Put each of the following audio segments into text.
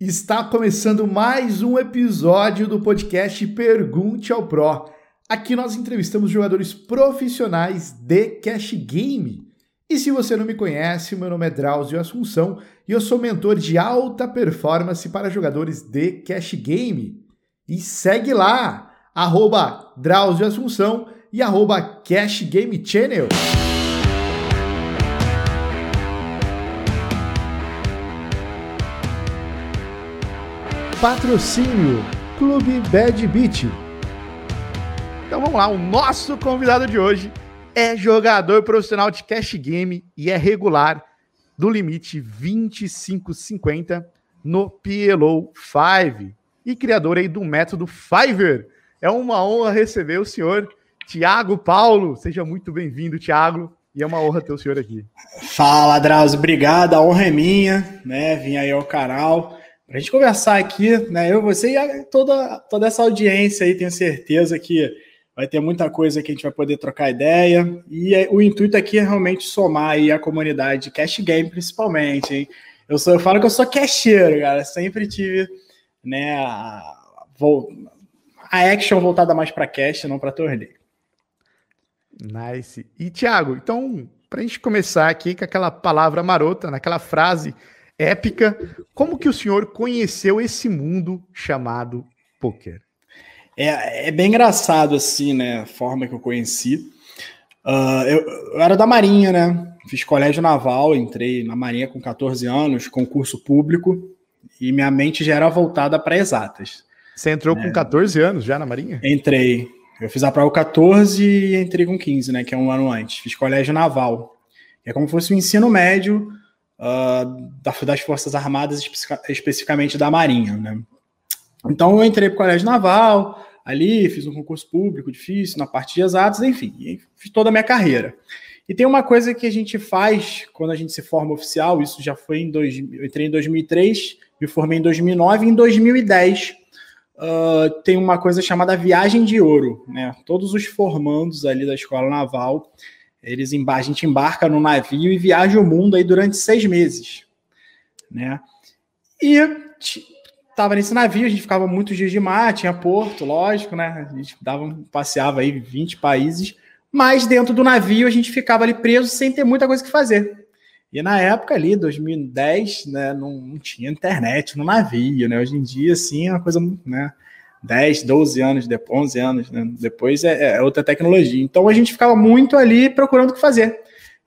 Está começando mais um episódio do podcast Pergunte ao Pro. Aqui nós entrevistamos jogadores profissionais de cash game. E se você não me conhece, meu nome é Drauzio Assunção e eu sou mentor de alta performance para jogadores de cash game. E segue lá, arroba Drauzio Assunção e arroba Cash Game Channel. Patrocínio Clube Bad Beat. Então vamos lá, o nosso convidado de hoje é jogador profissional de cash game e é regular do limite 2550 no PLO 5 e criador aí do método Fiverr. É uma honra receber o senhor Tiago Paulo. Seja muito bem-vindo, Tiago. E é uma honra ter o senhor aqui. Fala, Drauzio. Obrigado. A honra é minha, né? Vim aí ao canal para a gente conversar aqui, né? Eu, você e toda, toda essa audiência aí, tenho certeza que vai ter muita coisa que a gente vai poder trocar ideia. E é, o intuito aqui é realmente somar aí a comunidade de cash game, principalmente, hein? Eu, sou, eu falo que eu sou casheiro, cara. Sempre tive, né, a, a action voltada mais para cash, não para torneio. Nice. E, Thiago, então, para a gente começar aqui com aquela palavra marota, naquela frase épica. Como que o senhor conheceu esse mundo chamado poker? É, é bem engraçado assim, né? A forma que eu conheci. Uh, eu, eu, era da Marinha, né? Fiz colégio naval, entrei na Marinha com 14 anos, concurso público, e minha mente já era voltada para exatas. Você entrou com 14 anos já na Marinha? Entrei. Eu fiz a prova 14 e entrei com 15, né? Que é um ano antes. Fiz colégio naval. É como se fosse o um ensino médio uh, das Forças Armadas, especificamente da Marinha. Né? Então eu entrei para o Colégio Naval, ali fiz um concurso público difícil, na parte de exatos, enfim, fiz toda a minha carreira. E tem uma coisa que a gente faz quando a gente se forma oficial, isso já foi em dois, eu entrei em 2003, me formei em 2009, em 2010 uh, tem uma coisa chamada viagem de ouro, né? Todos os formandos ali da escola naval eles a gente embarca no navio e viaja o mundo aí durante seis meses, né? E tava nesse navio, a gente ficava muitos dias de mar, tinha porto, lógico, né? A gente dava, passeava aí 20 países, mas dentro do navio a gente ficava ali preso sem ter muita coisa que fazer. E na época ali, 2010, né, não, não tinha internet no navio, né? Hoje em dia, assim, é uma coisa, né? 10, 12 anos depois, 11 anos né? depois é, é, outra tecnologia. Então a gente ficava muito ali procurando o que fazer.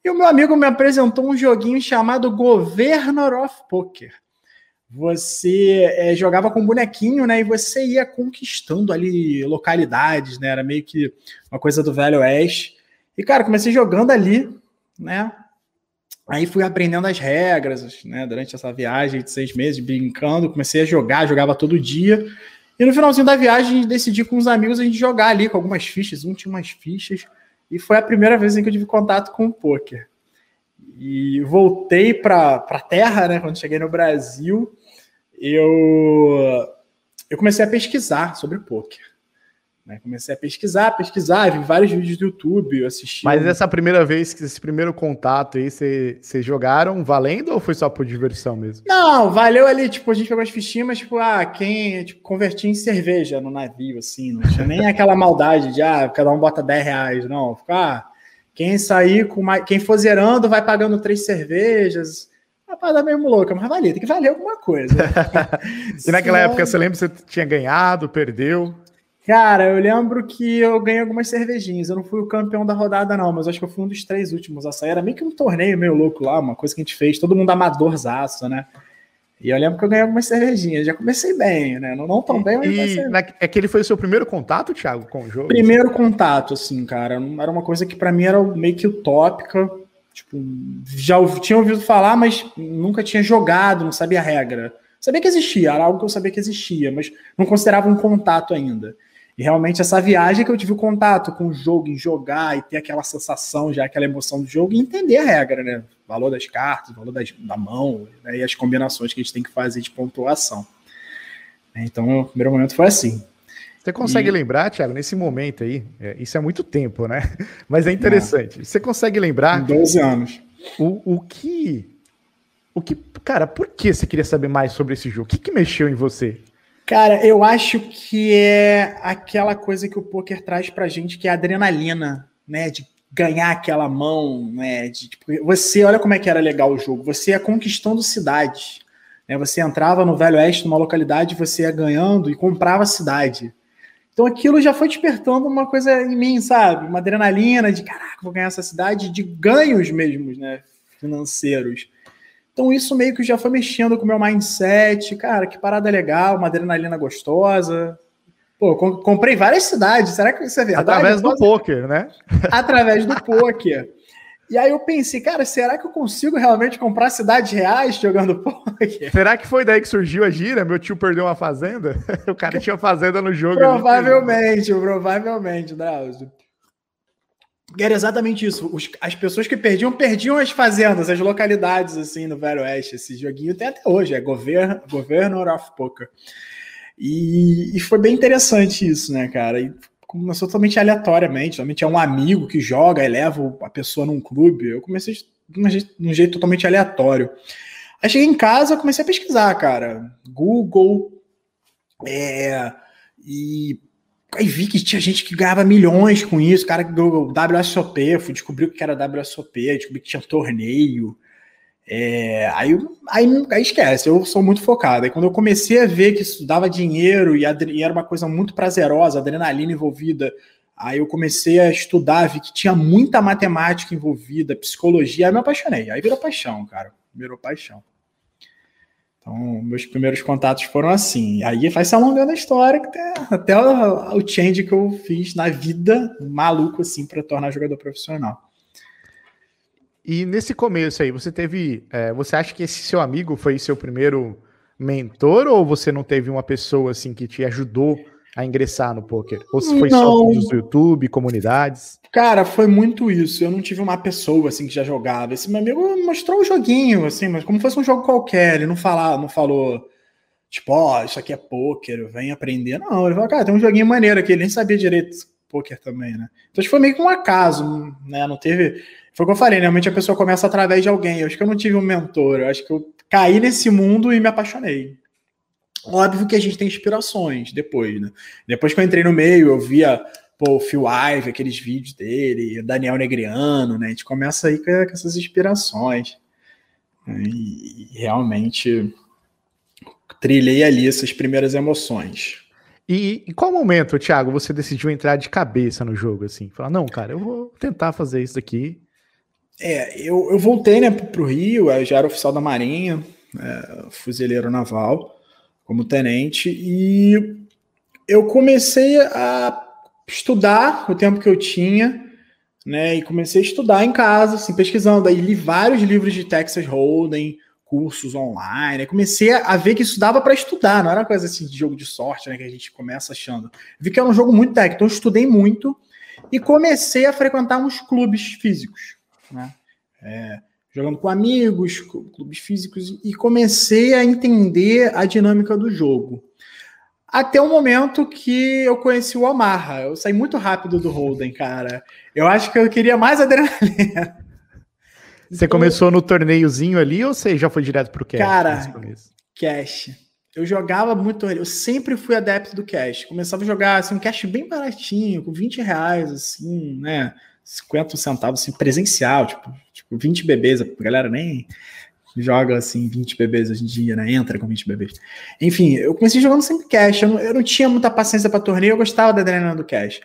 E o meu amigo me apresentou um joguinho chamado Governor of Poker. Você é, jogava com bonequinho, né? E você ia conquistando ali localidades, né? Era meio que uma coisa do Velho Oeste. E, cara, comecei jogando ali, né? Aí fui aprendendo as regras, né? Durante essa viagem de seis meses, brincando, comecei a jogar, jogava todo dia. E no finalzinho da viagem, a gente decidiu com os amigos a gente jogar ali com algumas fichas. Um tinha umas fichas. E foi a primeira vez em que eu tive contato com o poker. E voltei para a terra, né? Quando cheguei no Brasil, eu, eu comecei a pesquisar sobre poker. Né? Comecei a pesquisar, pesquisar, vi vários vídeos do YouTube, assisti. Mas essa primeira vez, esse primeiro contato aí, vocês jogaram valendo ou foi só por diversão mesmo? Não, valeu ali, tipo, a gente pegou as fichinhas, mas, tipo, ah, quem tipo, convertia em cerveja no navio, assim, não tinha nem aquela maldade de, ah, cada um bota 10 reais, não. Ficar, ah, quem sair com mais. Quem for zerando vai pagando três cervejas. Rapaz, é mesmo louca, mas valia, tem que valer alguma coisa. e naquela época, você lembra que você tinha ganhado, perdeu? Cara, eu lembro que eu ganhei algumas cervejinhas. Eu não fui o campeão da rodada, não, mas acho que eu fui um dos três últimos a sair. Era meio que um torneio meio louco lá, uma coisa que a gente fez, todo mundo amadorzaço, né? E eu lembro que eu ganhei algumas cervejinhas. Já comecei bem, né? Não, não tão bem, mas. E na, é que ele foi o seu primeiro contato, Thiago, com o jogo? Primeiro contato, assim, cara. Era uma coisa que para mim era meio que utópica. Tipo, já tinha ouvido falar, mas nunca tinha jogado, não sabia a regra. Sabia que existia, era algo que eu sabia que existia, mas não considerava um contato ainda. E realmente essa viagem que eu tive o contato com o jogo, em jogar e ter aquela sensação, já aquela emoção do jogo e entender a regra, né? O valor das cartas, o valor das, da mão né? e as combinações que a gente tem que fazer de pontuação. Então, o primeiro momento foi assim. Você consegue e... lembrar, Thiago, nesse momento aí, é, isso é muito tempo, né? Mas é interessante. Você consegue lembrar. 12 anos. O, o que O que, cara, por que você queria saber mais sobre esse jogo? O que, que mexeu em você? Cara, eu acho que é aquela coisa que o poker traz pra gente, que é a adrenalina, né? De ganhar aquela mão, né? De, tipo, você, olha como é que era legal o jogo. Você ia conquistando cidade. Né? Você entrava no Velho Oeste, numa localidade, você ia ganhando e comprava a cidade. Então aquilo já foi despertando uma coisa em mim, sabe? Uma adrenalina de caraca, vou ganhar essa cidade, de ganhos mesmos, né? Financeiros. Então isso meio que já foi mexendo com o meu mindset. Cara, que parada legal, uma adrenalina gostosa. Pô, comprei várias cidades. Será que isso é verdade? Através do poker, né? Através do poker. E aí eu pensei, cara, será que eu consigo realmente comprar cidades reais jogando poker? Será que foi daí que surgiu a gira? Meu tio perdeu uma fazenda? o cara tinha fazenda no jogo. Provavelmente, provavelmente, Drauzio. Era exatamente isso. Os, as pessoas que perdiam, perdiam as fazendas, as localidades, assim, no Velho Oeste. Esse joguinho tem até hoje, é Govern, Governor of Poker. E, e, foi bem interessante isso, né, cara? E começou totalmente aleatoriamente. Somente é um amigo que joga e leva a pessoa num clube. Eu comecei de um jeito, de um jeito totalmente aleatório. Aí cheguei em casa, comecei a pesquisar, cara. Google, é, e aí vi que tinha gente que ganhava milhões com isso, cara que ganhou WSOP, eu fui descobrir o que era WSOP, descobri que tinha torneio. É, aí, aí, aí esquece, eu sou muito focado. Aí quando eu comecei a ver que isso dava dinheiro e, e, era uma coisa muito prazerosa, adrenalina envolvida, aí eu comecei a estudar, vi que tinha muita matemática envolvida, psicologia, aí me apaixonei. Aí virou paixão, cara. Virou paixão. Então, meus primeiros contatos foram assim. Aí vai se alongando a história, até, até o, o change que eu fiz na vida, maluco assim, para tornar jogador profissional. E nesse começo aí, você teve. É, você acha que esse seu amigo foi seu primeiro mentor ou você não teve uma pessoa assim que te ajudou a ingressar no poker? Ou se foi não. só vídeos do YouTube, comunidades? Cara, foi muito isso. Eu não tive uma pessoa assim que já jogava. Esse meu amigo mostrou o um joguinho, assim, mas como fosse um jogo qualquer. Ele não falava, não falou, tipo, ó, oh, isso aqui é poker, vem aprender. Não, ele falou, cara, tem um joguinho maneiro aqui. Ele nem sabia direito poker também, né? Então foi meio que um acaso, né? Não teve foi o que eu falei, realmente a pessoa começa através de alguém. Eu acho que eu não tive um mentor, eu acho que eu caí nesse mundo e me apaixonei. Óbvio que a gente tem inspirações depois, né? Depois que eu entrei no meio, eu via pô, o Phil Ive, aqueles vídeos dele, Daniel Negriano, né? A gente começa aí com, essas inspirações. Né? E realmente trilhei ali essas primeiras emoções. E em qual momento, Thiago, você decidiu entrar de cabeça no jogo, assim? Falar, não, cara, eu vou tentar fazer isso aqui é, eu, eu voltei né, para o Rio, eu já era oficial da Marinha, é, fuzileiro naval, como tenente, e eu comecei a estudar o tempo que eu tinha, né, e comecei a estudar em casa, assim, pesquisando, aí li vários livros de Texas Hold'em, cursos online, comecei a ver que isso dava para estudar, não era coisa assim de jogo de sorte, né, que a gente começa achando. Vi que era um jogo muito técnico, então eu estudei muito e comecei a frequentar uns clubes físicos, né? É, jogando com amigos, com clubes físicos, e comecei a entender a dinâmica do jogo. Até o momento que eu conheci o Amarra. Eu saí muito rápido do Holden, cara. Eu acho que eu queria mais adrenalina. Você então, começou no torneiozinho ali ou você já foi direto pro cash? Cara, cash. Eu jogava muito, eu sempre fui adepto do cash. Começava a jogar assim, um cash bem baratinho, com 20 reais, assim, né? 50 centavos assim, presencial, tipo 20 bebês, a galera nem joga assim 20 bebês hoje em dia, né? Entra com 20 bebês. Enfim, eu comecei jogando sempre cash, eu não, eu não tinha muita paciência para torneio, eu gostava da adrenalina do cash.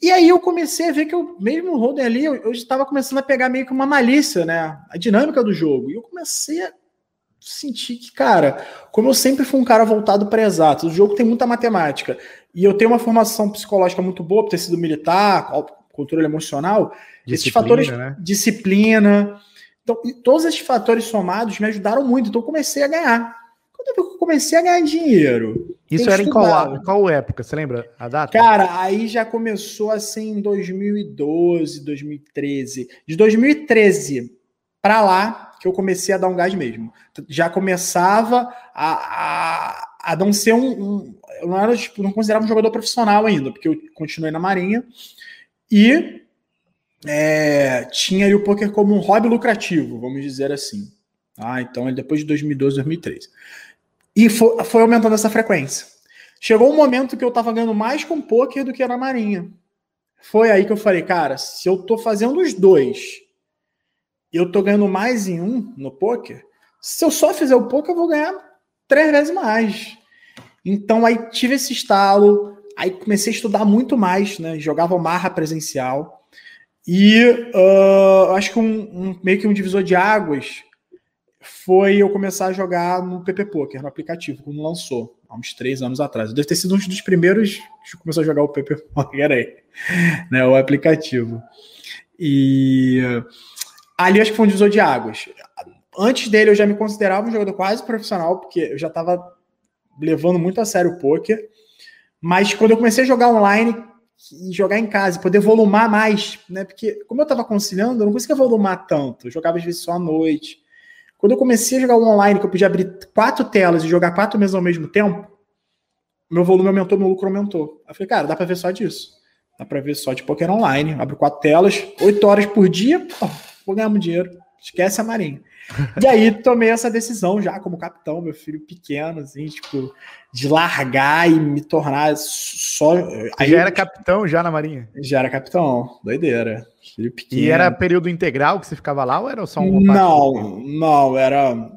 E aí eu comecei a ver que eu, mesmo o ali, eu, eu estava começando a pegar meio que uma malícia, né? A dinâmica do jogo. E eu comecei a sentir que, cara, como eu sempre fui um cara voltado para exato, o jogo tem muita matemática. E eu tenho uma formação psicológica muito boa por ter sido militar, controle emocional, disciplina, esses fatores, né? disciplina. Então, todos esses fatores somados me ajudaram muito. Então, eu comecei a ganhar. Quando eu comecei a ganhar dinheiro. Isso era em qual, qual época? Você lembra a data? Cara, aí já começou assim em 2012, 2013. De 2013 para lá que eu comecei a dar um gás mesmo. Já começava a, a, a não ser um, um eu não era tipo, não considerava um jogador profissional ainda, porque eu continuei na Marinha. E é, tinha o poker como um hobby lucrativo, vamos dizer assim. Ah, então é depois de 2012, 2013. E foi, foi aumentando essa frequência. Chegou um momento que eu tava ganhando mais com poker do que na marinha. Foi aí que eu falei, cara, se eu tô fazendo os dois e eu tô ganhando mais em um no poker, se eu só fizer o poker, eu vou ganhar três vezes mais. Então aí tive esse estalo, aí comecei a estudar muito mais, né? Jogava marra presencial. E uh, acho que um, um, meio que um divisor de águas foi eu começar a jogar no PP Poker, no aplicativo, quando lançou, há uns três anos atrás. Eu deve ter sido um dos primeiros que começou a jogar o PP Poker aí, né, o aplicativo. E ali acho que foi um divisor de águas. Antes dele eu já me considerava um jogador quase profissional, porque eu já estava levando muito a sério o poker. Mas quando eu comecei a jogar online e jogar em casa, poder volumar mais, né? Porque como eu estava conciliando, eu não conseguia volumar tanto. Eu jogava às vezes só à noite. Quando eu comecei a jogar online, que eu podia abrir quatro telas e jogar quatro mesas ao mesmo tempo, meu volume aumentou, meu lucro aumentou. Eu falei, cara, dá para ver só disso. Dá para ver só de poker online. Abro quatro telas, oito horas por dia, pô, vou ganhar muito dinheiro. Esquece a marinha. E aí tomei essa decisão já como capitão, meu filho pequeno, assim, tipo, de largar e me tornar só. Aí já era capitão já na Marinha? Já era capitão, doideira. Filho pequeno. E era período integral que você ficava lá ou era só um Não, não, era.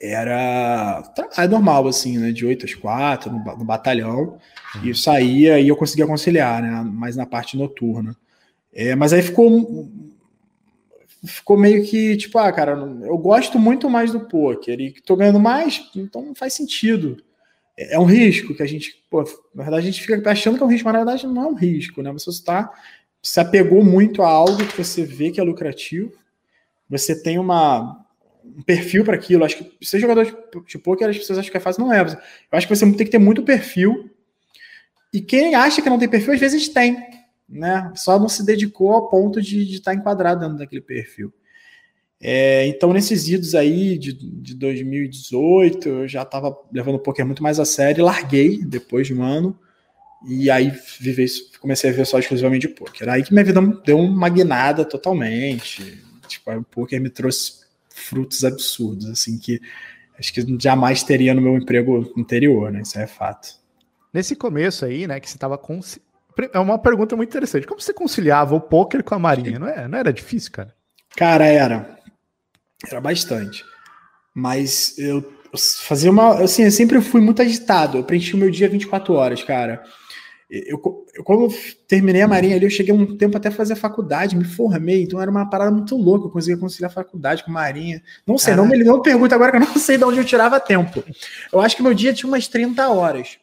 Era trabalho normal, assim, né? De 8 às 4, no, no batalhão. Uhum. E saía e eu conseguia conciliar, né? Mais na parte noturna. É, mas aí ficou ficou meio que tipo, ah, cara, eu gosto muito mais do poker e tô ganhando mais, então não faz sentido. É, é um risco que a gente, pô, na verdade a gente fica achando que é um risco, mas na verdade não é um risco, né? Você está se apegou muito a algo que você vê que é lucrativo, você tem uma um perfil para aquilo. Acho que ser jogador de, de poker, as pessoas acham que é fácil, não é. Eu acho que você tem que ter muito perfil. E quem acha que não tem perfil, às vezes tem né? Só não se dedicou ao ponto de, de estar enquadrado dentro daquele perfil. É, então, nesses idos aí de, de 2018, eu já estava levando o poker muito mais a sério, larguei depois de um ano, e aí viver, comecei a ver só exclusivamente de poker. Aí que minha vida deu uma guinada totalmente. Tipo, o poker me trouxe frutos absurdos, assim, que acho que jamais teria no meu emprego anterior, né? Isso é fato. Nesse começo aí, né, que você estava é uma pergunta muito interessante. Como você conciliava o poker com a marinha? Não, é, não era difícil, cara? Cara, era. Era bastante. Mas eu fazia uma. Assim, eu sempre fui muito agitado. Eu preenchi o meu dia 24 horas, cara. Eu, eu, quando eu terminei a Marinha ali, eu cheguei um tempo até a fazer faculdade, me formei, então era uma parada muito louca. Eu conseguia conciliar a faculdade com a Marinha. Não sei, não me, não pergunta agora que eu não sei de onde eu tirava tempo. Eu acho que meu dia tinha umas 30 horas.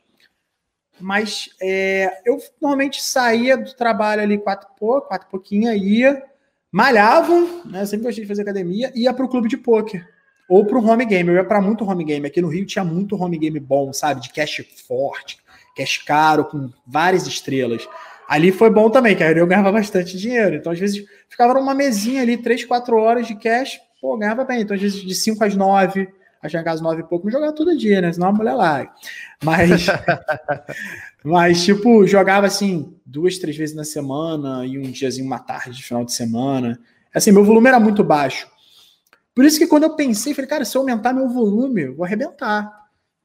Mas é, eu normalmente saía do trabalho ali quatro pouco, quatro pouquinho, ia, malhava, né? Sempre gostei de fazer academia, ia para o clube de pôquer. Ou para o home game. Eu ia para muito home game. Aqui no Rio tinha muito home game bom, sabe? De cash forte, cash caro, com várias estrelas. Ali foi bom também, que eu ganhava bastante dinheiro. Então, às vezes, ficava numa mesinha ali, três, quatro horas de cash, pô, ganhava bem. Então, às vezes, de 5 às 9, a chegar às nove e pouco, não jogava todo dia, né? Senão a mulher larga. Mas, mas, tipo, jogava assim duas, três vezes na semana e um diazinho, uma tarde de final de semana. Assim, meu volume era muito baixo. Por isso que quando eu pensei, falei, cara, se eu aumentar meu volume, eu vou arrebentar.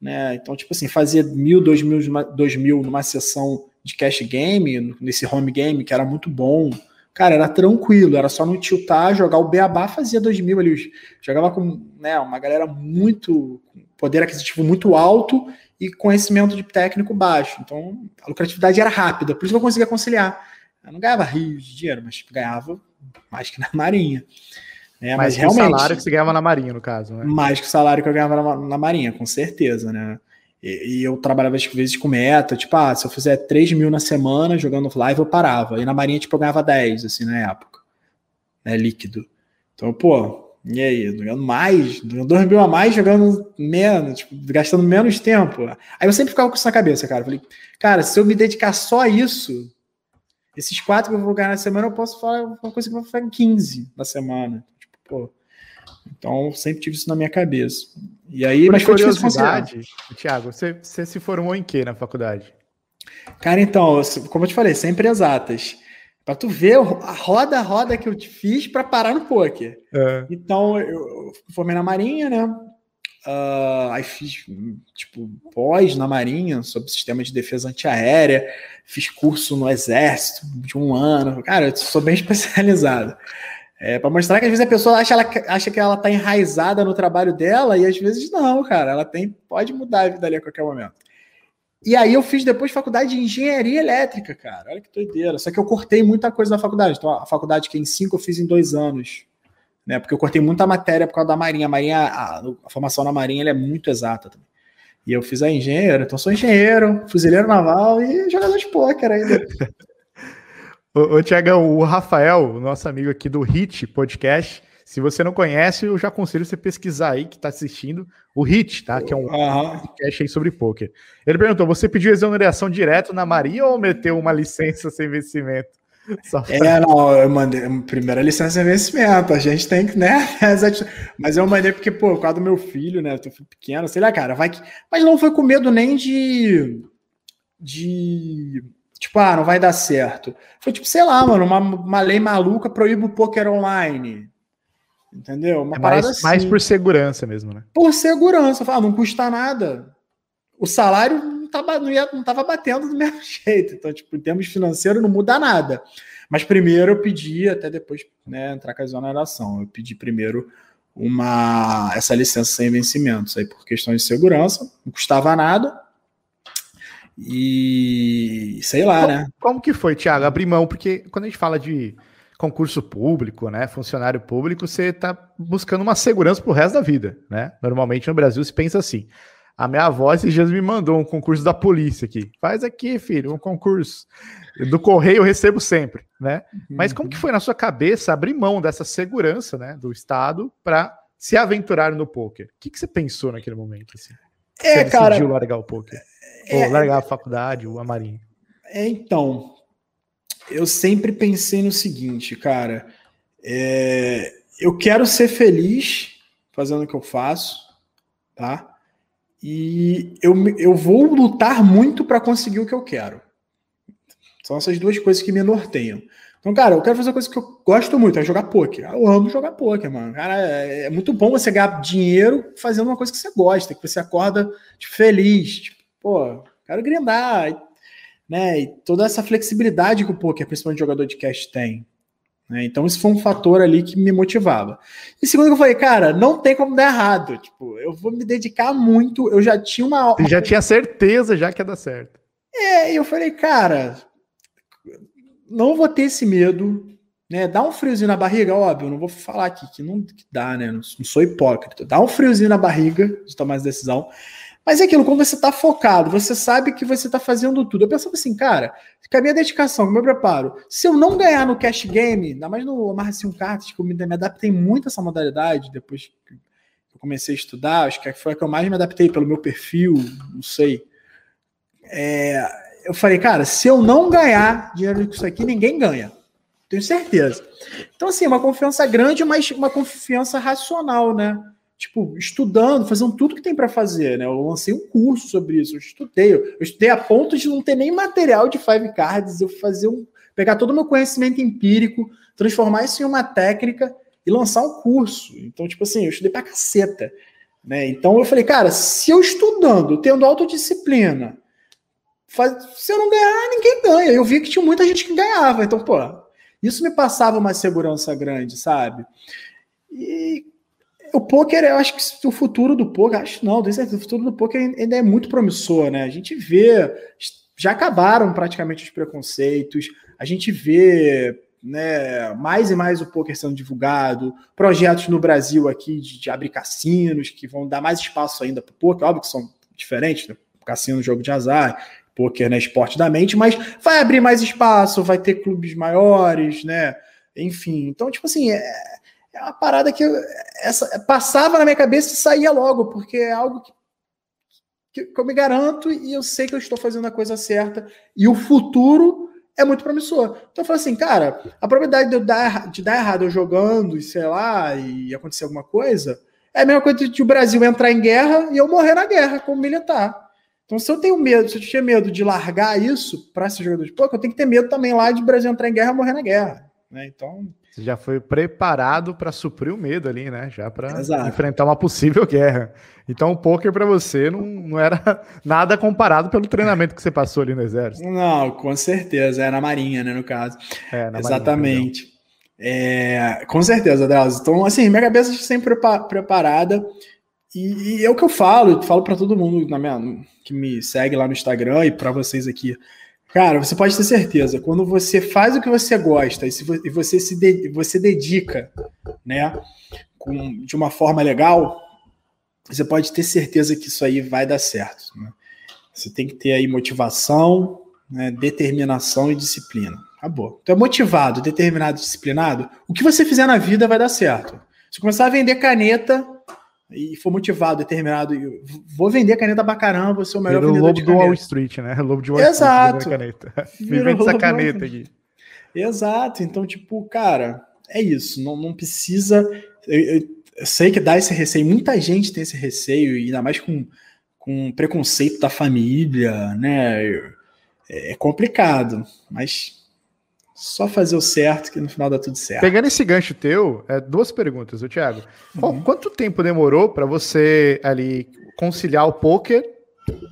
Né? Então, tipo assim, fazer mil, dois mil, dois mil numa sessão de cash game, nesse home game, que era muito bom. Cara, era tranquilo, era só não tiltar, jogar o Beabá, fazia 2 mil ali. Jogava com né, uma galera muito. poder aquisitivo muito alto e conhecimento de técnico baixo. Então, a lucratividade era rápida, por isso que eu conseguia conciliar. Eu não ganhava rios de dinheiro, mas ganhava mais que na Marinha. É, mas, mas realmente. o salário que você ganhava na Marinha, no caso, né? Mais que o salário que eu ganhava na, na Marinha, com certeza, né? E, e, eu trabalhava às vezes com meta, tipo, ah, se eu fizer 3 mil na semana jogando live, eu parava. E na Marinha, tipo, eu ganhava 10, assim, na época. Né, líquido. Então, pô, e aí? Jogando mais, 2 mil a mais, jogando menos, tipo, gastando menos tempo. Aí eu sempre ficava com isso na cabeça, cara. Falei, cara, se eu me dedicar só a isso, esses quatro que eu vou ganhar na semana, eu posso falar uma coisa que eu vou fazer em 15 na semana. Tipo, pô. Então, sempre tive isso na minha cabeça. E aí, Por mas foi curiosidade, Tiago, você, você se formou em que na faculdade? Cara, então, como eu te falei, sempre exatas. Pra tu ver a roda a roda que eu te fiz para parar no poker. É. Então, eu formei na Marinha, né? Uh, aí fiz, tipo, pós na Marinha, sobre sistema de defesa antiaérea. Fiz curso no Exército de um ano. Cara, eu sou bem especializado. É, para mostrar que às vezes a pessoa acha, ela, acha que ela tá enraizada no trabalho dela e às vezes não, cara. Ela tem, pode mudar a vida ali a qualquer momento. E aí eu fiz depois faculdade de engenharia elétrica, cara. Olha que doideira. Só que eu cortei muita coisa da faculdade. Então, a faculdade que é em cinco eu fiz em dois anos. Né? Porque eu cortei muita matéria por causa da Marinha. A Marinha, a, a formação na Marinha é muito exata também. E eu fiz a engenheiro, então sou engenheiro, fuzileiro naval e jogador de pôquer ainda. ô, ô Tiagão, o Rafael, nosso amigo aqui do HIT Podcast, se você não conhece, eu já aconselho você pesquisar aí que está assistindo o HIT, tá? Que é um uhum. podcast aí sobre poker. Ele perguntou: você pediu exoneração direto na Marinha ou meteu uma licença sem vencimento? É, não, eu mandei primeira licença sem vencimento. A gente tem que, né? Mas eu mandei porque, pô, por causa do meu filho, né? Eu tô pequeno, sei lá, cara, vai que. Mas não foi com medo nem de. De. Tipo, ah, não vai dar certo. Foi tipo, sei lá, mano, uma, uma lei maluca proíbe o poker online. Entendeu? Uma é mais, assim. mais por segurança mesmo, né? Por segurança. Ah, não custa nada. O salário não estava não ia, não tava batendo do mesmo jeito. Então, tipo, em termos financeiros, não muda nada. Mas primeiro eu pedi, até depois né, entrar com a exoneração, eu pedi primeiro uma essa licença sem vencimentos aí por questões de segurança, não custava nada. E sei lá, como, né? Como que foi, Thiago? Abrir mão, porque quando a gente fala de concurso público, né, funcionário público, você está buscando uma segurança para o resto da vida, né? Normalmente no Brasil se pensa assim. A minha avó esses dias me mandou um concurso da polícia aqui. Faz aqui, filho, um concurso. Do correio eu recebo sempre, né? Mas como que foi na sua cabeça abrir mão dessa segurança, né, do Estado para se aventurar no poker? O que, que você pensou naquele momento? Assim? É, você cara. Decidiu largar o poker? É, Ou largar a faculdade, ou a marinha? É, então, eu sempre pensei no seguinte, cara. É, eu quero ser feliz fazendo o que eu faço, tá? E eu, eu vou lutar muito para conseguir o que eu quero. São essas duas coisas que me norteiam. Então, cara, eu quero fazer uma coisa que eu gosto muito, é jogar poker. Eu amo jogar poker, mano. Cara, é, é muito bom você ganhar dinheiro fazendo uma coisa que você gosta, que você acorda tipo, feliz. Tipo, pô, quero grindar né? E toda essa flexibilidade que o poker, principalmente jogador de cash, tem. Né? Então, isso foi um fator ali que me motivava. E segundo, eu falei, cara, não tem como dar errado. Tipo, eu vou me dedicar muito. Eu já tinha uma. Você já tinha certeza já que ia dar certo. É, e eu falei, cara, não vou ter esse medo. Né, dá um friozinho na barriga, óbvio, não vou falar aqui que não que dá, né? Não, não sou hipócrita. Dá um friozinho na barriga de tomar essa decisão. Mas é aquilo, quando você está focado, você sabe que você está fazendo tudo. Eu pensava assim, cara, com a minha dedicação, meu preparo, se eu não ganhar no cash game, ainda mais no Amarra 5 cartas, que eu me, me adaptei muito a essa modalidade depois que eu comecei a estudar, acho que foi a que eu mais me adaptei pelo meu perfil, não sei. É, eu falei, cara, se eu não ganhar dinheiro com isso aqui, ninguém ganha. Tenho certeza. Então, assim, uma confiança grande, mas uma confiança racional, né? Tipo, estudando, fazendo tudo que tem para fazer, né? Eu lancei um curso sobre isso, eu estudei, eu, estudei a ponto de não ter nem material de five cards, eu fazer um, pegar todo o meu conhecimento empírico, transformar isso em uma técnica e lançar um curso. Então, tipo assim, eu estudei pra caceta, né? Então eu falei, cara, se eu estudando, tendo autodisciplina, faz, se eu não ganhar, ninguém ganha. Eu vi que tinha muita gente que ganhava, então, pô, isso me passava uma segurança grande, sabe? E, o poker, eu acho que o futuro do poker, acho não, o futuro do poker ainda é muito promissor, né? A gente vê, já acabaram praticamente os preconceitos, a gente vê né, mais e mais o poker sendo divulgado, projetos no Brasil aqui de, de abrir cassinos que vão dar mais espaço ainda para o poker, óbvio que são diferentes, né? Cassino, jogo de azar, poker, né, esporte da mente, mas vai abrir mais espaço, vai ter clubes maiores, né? Enfim, então, tipo assim, é, é uma parada que eu, essa, passava na minha cabeça e saía logo, porque é algo que, que, que, eu me garanto e eu sei que eu estou fazendo a coisa certa. E o futuro é muito promissor. Então eu falei assim, cara, a probabilidade de, dar, de dar errado eu jogando e sei lá, e acontecer alguma coisa, é a mesma coisa de o Brasil entrar em guerra e eu morrer na guerra como militar. Então, se eu tenho medo, se eu tinha medo de largar isso para ser jogador de poker, eu tenho que ter medo também lá de Brasil entrar em guerra e morrer na guerra. Né? Então. Você já foi preparado para suprir o medo ali, né? Já para enfrentar uma possível guerra. Então, o poker para você não, não era nada comparado pelo treinamento que você passou ali no exército. Não, com certeza. É na Marinha, né? No caso. É, na Exatamente. Marinha, é, com certeza, Drauzio. Então, assim, minha cabeça está sempre preparada. E, e, é o que eu falo, eu falo para todo mundo minha, que me segue lá no Instagram e para vocês aqui. Cara, você pode ter certeza, quando você faz o que você gosta e, você se de, você dedica, né, com, de uma forma legal, você pode ter certeza que isso aí vai dar certo. Né? Você tem que ter aí motivação, né, determinação e disciplina. Acabou. Tu é motivado, determinado, disciplinado, o que você fizer na vida vai dar certo. Se começar a vender caneta, e for motivado, determinado, vou vender caneta pra caramba, vou ser o melhor vendedor lobo de do Wall Street, né? Lobo de Wall Exato. Street caneta. Me vende essa caneta aqui. Exato. Então, tipo, cara, é isso. Não, não precisa. Eu, eu, eu, sei que dá esse receio. Muita gente tem esse receio, ainda mais com, com preconceito da família, né? É, é complicado, mas só fazer o certo que no final dá tudo certo. Pegando esse gancho teu, é, duas perguntas, o Thiago. Uhum. Quanto tempo demorou para você ali conciliar o poker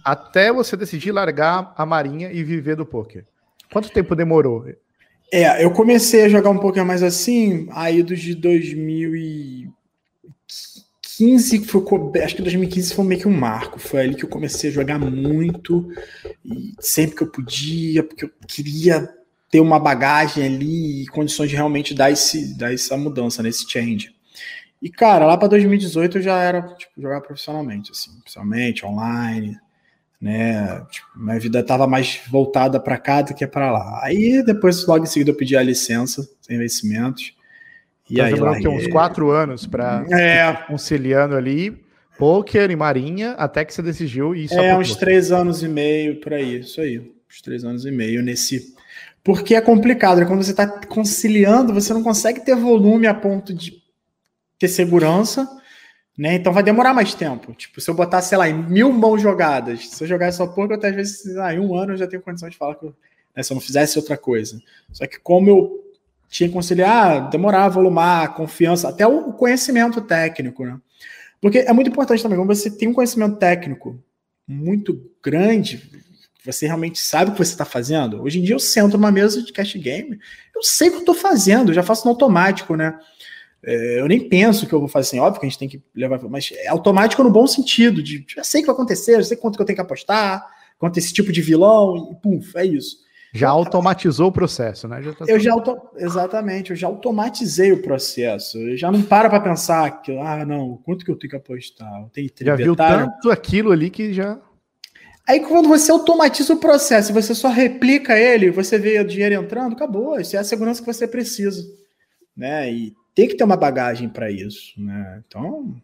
até você decidir largar a marinha e viver do poker? Quanto tempo demorou? É, eu comecei a jogar um pouquinho mais assim, aí dos de 2015, foi, acho que 2015 foi meio que um marco. Foi ali que eu comecei a jogar muito, e sempre que eu podia, porque eu queria ter uma bagagem ali e condições de realmente dar, esse, dar essa mudança, nesse change. E, cara, lá para 2018 eu já era, tipo, jogar profissionalmente, assim, profissionalmente, online, né? Tipo, minha vida estava mais voltada para cá do que para lá. Aí, depois, logo em seguida, eu pedi a licença sem vencimentos. E então, aí, lá, uns quatro anos para é. conciliando ali, poker e marinha, até que você decidiu ir É, uns três anos e meio, por aí, isso aí. Uns três anos e meio nesse porque é complicado, né? quando você está conciliando, você não consegue ter volume a ponto de ter segurança, né? Então vai demorar mais tempo. Tipo, se eu botar, sei lá, em mil mãos jogadas, se eu jogar essa porra, até às vezes, ah, em um ano eu já tenho condição de falar que eu, né, se eu não fizesse outra coisa. Só que como eu tinha que conciliar, demorar, volumar, confiança, até o conhecimento técnico, né? Porque é muito importante também, quando você tem um conhecimento técnico muito grande, você realmente sabe o que você está fazendo. Hoje em dia eu sento numa mesa de cash game, eu sei o que eu estou fazendo, eu já faço no automático, né? É, eu nem penso que eu vou fazer assim, óbvio que a gente tem que levar, mas é automático no bom sentido, de já sei o que vai acontecer, já sei quanto que eu tenho que apostar, quanto esse tipo de vilão, e pum, é isso. Já automatizou o processo, né? Já tá eu já auto... exatamente, eu já automatizei o processo. Eu já não para para pensar que ah não, quanto que eu tenho que apostar? Eu tenho já viu tanto aquilo ali que já Aí quando você automatiza o processo você só replica ele, você vê o dinheiro entrando, acabou. Isso é a segurança que você precisa. Né? E tem que ter uma bagagem para isso. Né? Então,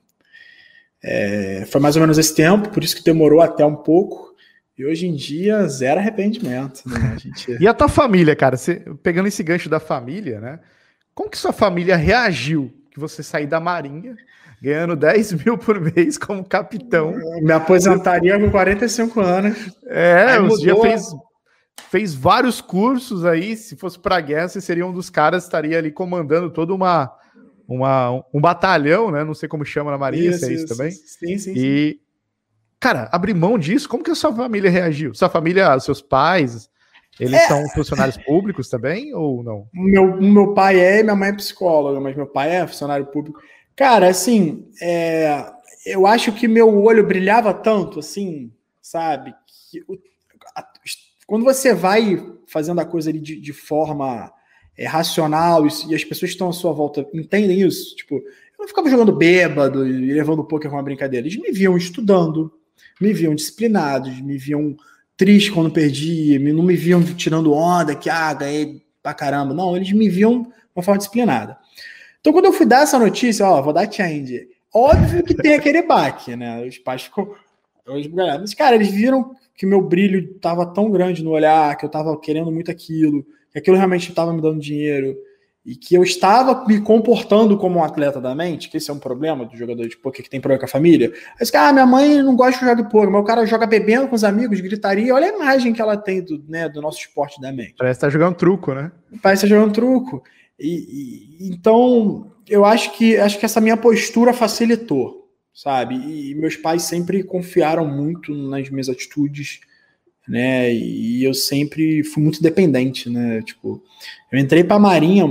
é, foi mais ou menos esse tempo, por isso que demorou até um pouco. E hoje em dia, zero arrependimento. Né? Gente... e a tua família, cara? Você, pegando esse gancho da família, né? Como que sua família reagiu que você sair da Marinha ganhando 10 mil por mês como capitão. Me aposentaria com 45 anos. É, você já fez, fez vários cursos aí. Se fosse para guerra, você seria um dos caras, estaria ali comandando toda uma, uma um batalhão, né? Não sei como chama na Marinha, isso, se é isso, isso também. Sim, sim, e, sim. cara, abrir mão disso, como que a sua família reagiu? Sua família, seus pais, eles é. são funcionários públicos também ou não? Meu, meu pai é, minha mãe é psicóloga, mas meu pai é funcionário público. Cara, assim, é, eu acho que meu olho brilhava tanto, assim, sabe? Que, a, quando você vai fazendo a coisa ali de, de forma é, racional e, e, as pessoas que estão à sua volta entendem isso, tipo, eu não ficava jogando bêbado e levando o poker uma brincadeira. Eles me viam estudando, me viam disciplinados, me viam triste quando perdi, não me viam tirando onda, que ah, ganhei pra caramba. Não, eles me viam de uma forma disciplinada. Então, quando eu fui dar essa notícia, ó, vou dar change. Óbvio que tem aquele baque, né? Os pais ficam. Mas, cara, eles viram que meu brilho estava tão grande no olhar, que eu estava querendo muito aquilo, que aquilo realmente estava me dando dinheiro. e que eu estava me comportando como um atleta da mente, que esse é um problema do jogador de poker que tem problema com a família. Aí você, ah, minha mãe não gosta de jogar de poker, mas o cara joga bebendo com os amigos, gritaria, olha a imagem que ela tem do, né, do nosso esporte da mente. Parece estar tá jogando truco, né? Parece estar tá jogando truco. E, e, então, eu acho que acho que essa minha postura facilitou, sabe? E, e meus pais sempre confiaram muito nas minhas atitudes, né? E eu sempre fui muito dependente, né? Tipo, eu entrei para a Marinha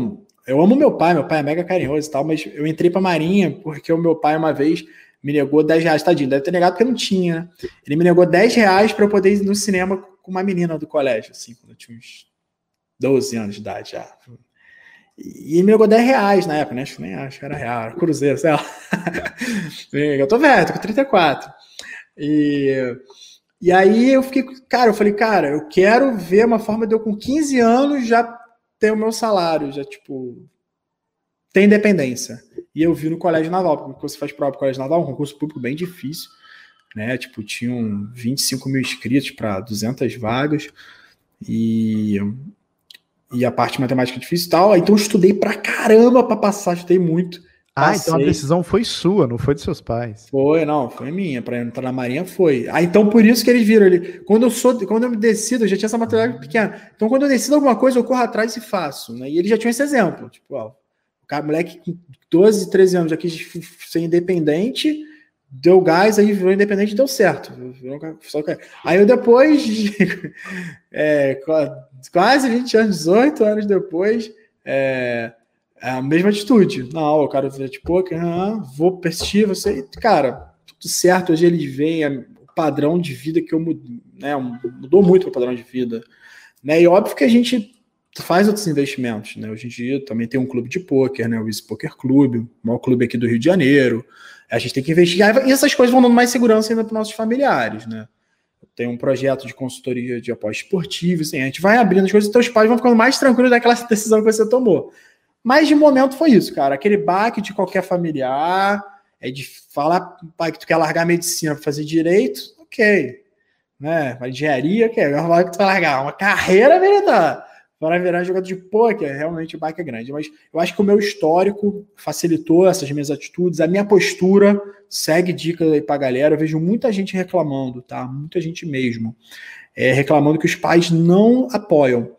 eu amo meu pai, meu pai é mega carinhoso e tal, mas eu entrei pra Marinha porque o meu pai uma vez me negou 10 reais, tadinho, deve ter negado porque não tinha, né? Ele me negou 10 reais para eu poder ir no cinema com uma menina do colégio, assim, quando eu tinha uns 12 anos de idade já. E me negou 10 reais na época, né? Acho que nem acho era real, era cruzeiro, sei lá. eu tô velho, tô com 34. E, e aí eu fiquei, cara, eu falei, cara, eu quero ver uma forma de eu com 15 anos já ter o meu salário, já, tipo, tem independência. E eu vi no Colégio Naval, porque você faz prova pro Colégio Naval, um concurso público bem difícil, né? Tipo, tinham 25 mil inscritos para 200 vagas, e, e a parte matemática é difícil e tal. Então eu estudei pra caramba para passar, estudei muito. Ah, Passei. então a decisão foi sua, não foi dos seus pais. Foi, não, foi minha. Para entrar na Marinha foi. Ah, então por isso que eles viram ele. Quando eu sou, quando eu me decido, eu já tinha essa maturidade pequena. Então quando eu decido alguma coisa, eu corro atrás e faço. Né? E eles já tinham esse exemplo. Tipo, ó, o cara, moleque com 12, 13 anos já quis ser independente, deu gás, aí virou independente deu certo. Aí eu depois, é, quase 20 anos, 18 anos depois, é, é a mesma atitude. Não, quero ver de poker, ah, vou persistir, você. Cara, tudo certo. Hoje eles veem o padrão de vida que eu mudei, né? Mudou muito o padrão de vida. Né? E óbvio que a gente faz outros investimentos, né? Hoje em dia também tem um clube de poker, né? O Easy Poker Clube, o maior clube aqui do Rio de Janeiro. A gente tem que investigar e essas coisas vão dando mais segurança ainda para nossos familiares, né? Tem um projeto de consultoria de aposta esportiva, assim, a gente vai abrindo as coisas e teus pais vão ficando mais tranquilos daquela decisão que você tomou. Mas de momento foi isso, cara. Aquele baque de qualquer familiar, é de falar, pai, que tu quer largar medicina para fazer direito, ok. Né? Engenharia, ok. Agora que tu vai largar uma carreira militar para virar jogador de pôquer, realmente o baque é grande. Mas eu acho que o meu histórico facilitou essas minhas atitudes, a minha postura segue dica aí pra galera. Eu vejo muita gente reclamando, tá? Muita gente mesmo. É, reclamando que os pais não apoiam.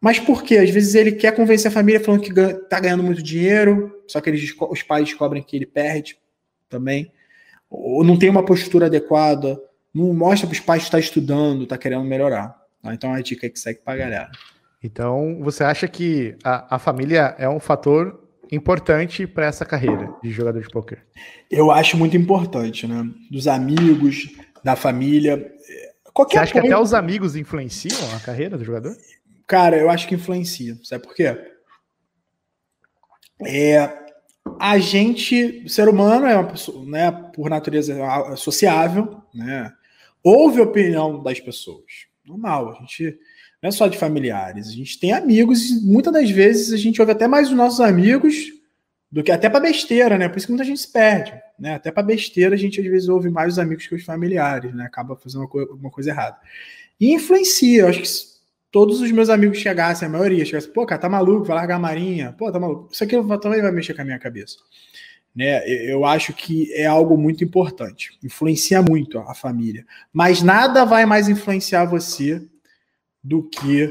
Mas por quê? Às vezes ele quer convencer a família falando que está ganhando muito dinheiro, só que eles, os pais descobrem que ele perde também. Ou não tem uma postura adequada, não mostra para os pais que está estudando, está querendo melhorar. Tá? Então é a dica que segue para a galera. Então você acha que a, a família é um fator importante para essa carreira de jogador de poker? Eu acho muito importante, né? Dos amigos, da família. Qualquer Você acha que até os amigos influenciam a carreira do jogador? Cara, eu acho que influencia. Sabe por quê? É, a gente, ser humano, é uma pessoa, né, por natureza sociável, né? Ouve a opinião das pessoas. Normal, a gente não é só de familiares, a gente tem amigos e muitas das vezes a gente ouve até mais os nossos amigos do que até para besteira, né? Por isso que muita gente se perde, né? Até para besteira a gente às vezes ouve mais os amigos que os familiares, né? Acaba fazendo uma, coisa errada. E influencia, eu acho que todos os meus amigos chegassem, a maioria chegasse, pô, cara, tá maluco, vai largar a marinha, pô, tá maluco. Isso aqui também vai mexer com a minha cabeça. Né? Eu acho que é algo muito importante, influencia muito a família, mas nada vai mais influenciar você do que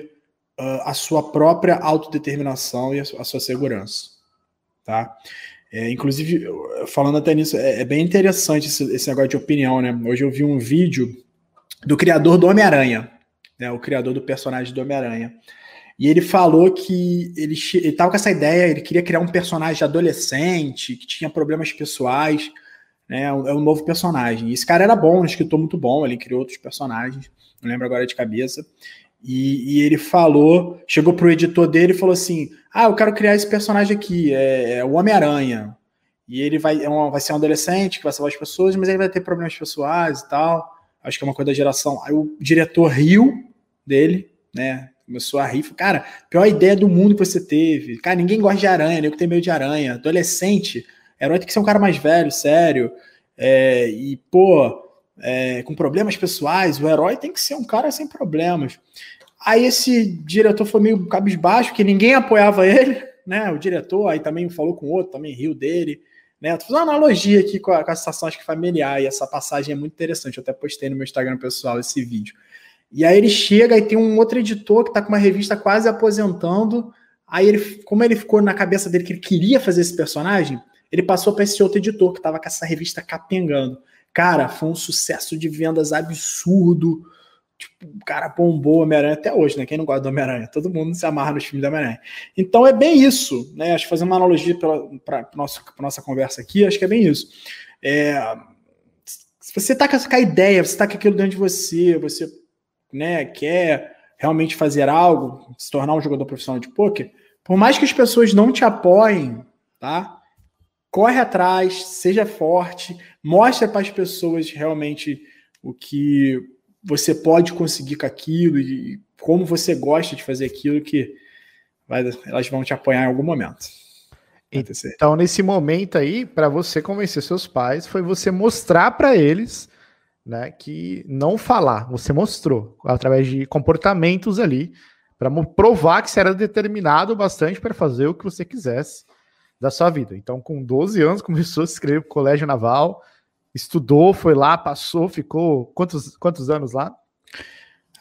uh, a sua própria autodeterminação e a sua, a sua segurança, tá? É, inclusive, falando até nisso, é, é bem interessante esse, esse negócio de opinião, né? Hoje eu vi um vídeo do criador do Homem-Aranha, né, o criador do personagem do Homem-Aranha. E ele falou que ele estava com essa ideia, ele queria criar um personagem adolescente, que tinha problemas pessoais, né? É um novo personagem. E esse cara era bom, um escritor muito bom, ele criou outros personagens, não lembro agora de cabeça. E, e ele falou, chegou pro editor dele e falou assim: Ah, eu quero criar esse personagem aqui, é, é o Homem-Aranha. E ele vai, é um, vai ser um adolescente que vai salvar as pessoas, mas ele vai ter problemas pessoais e tal. Acho que é uma coisa da geração. Aí o diretor riu dele, né? Começou a rir. Cara, pior ideia do mundo que você teve. Cara, ninguém gosta de aranha, nem que tem medo de aranha. Adolescente, herói tem que ser um cara mais velho, sério. É, e, pô, é, com problemas pessoais, o herói tem que ser um cara sem problemas. Aí esse diretor foi meio cabisbaixo, que ninguém apoiava ele, né? O diretor aí também falou com outro, também riu dele. Né? Tô fazendo uma analogia aqui com a, com a situação acho que familiar, e essa passagem é muito interessante. Eu até postei no meu Instagram pessoal esse vídeo. E aí ele chega e tem um outro editor que está com uma revista quase aposentando. Aí ele, como ele ficou na cabeça dele que ele queria fazer esse personagem, ele passou para esse outro editor que estava com essa revista capengando. Cara, foi um sucesso de vendas absurdo. Tipo, o cara bombou Homem-Aranha até hoje, né? Quem não gosta do Homem-Aranha? Todo mundo se amarra nos filmes do Homem-Aranha. Então é bem isso, né? Acho que fazer uma analogia para nossa, nossa conversa aqui, acho que é bem isso. É, se você tá com essa ideia, você tá com aquilo dentro de você, você né, quer realmente fazer algo, se tornar um jogador profissional de poker, por mais que as pessoas não te apoiem, tá? Corre atrás, seja forte, mostre para as pessoas realmente o que você pode conseguir com aquilo e como você gosta de fazer aquilo que vai, elas vão te apoiar em algum momento. Então, nesse momento aí, para você convencer seus pais, foi você mostrar para eles né, que não falar, você mostrou através de comportamentos ali para provar que você era determinado bastante para fazer o que você quisesse da sua vida. Então, com 12 anos, começou a se inscrever para o Colégio Naval, estudou, foi lá, passou, ficou quantos, quantos anos lá?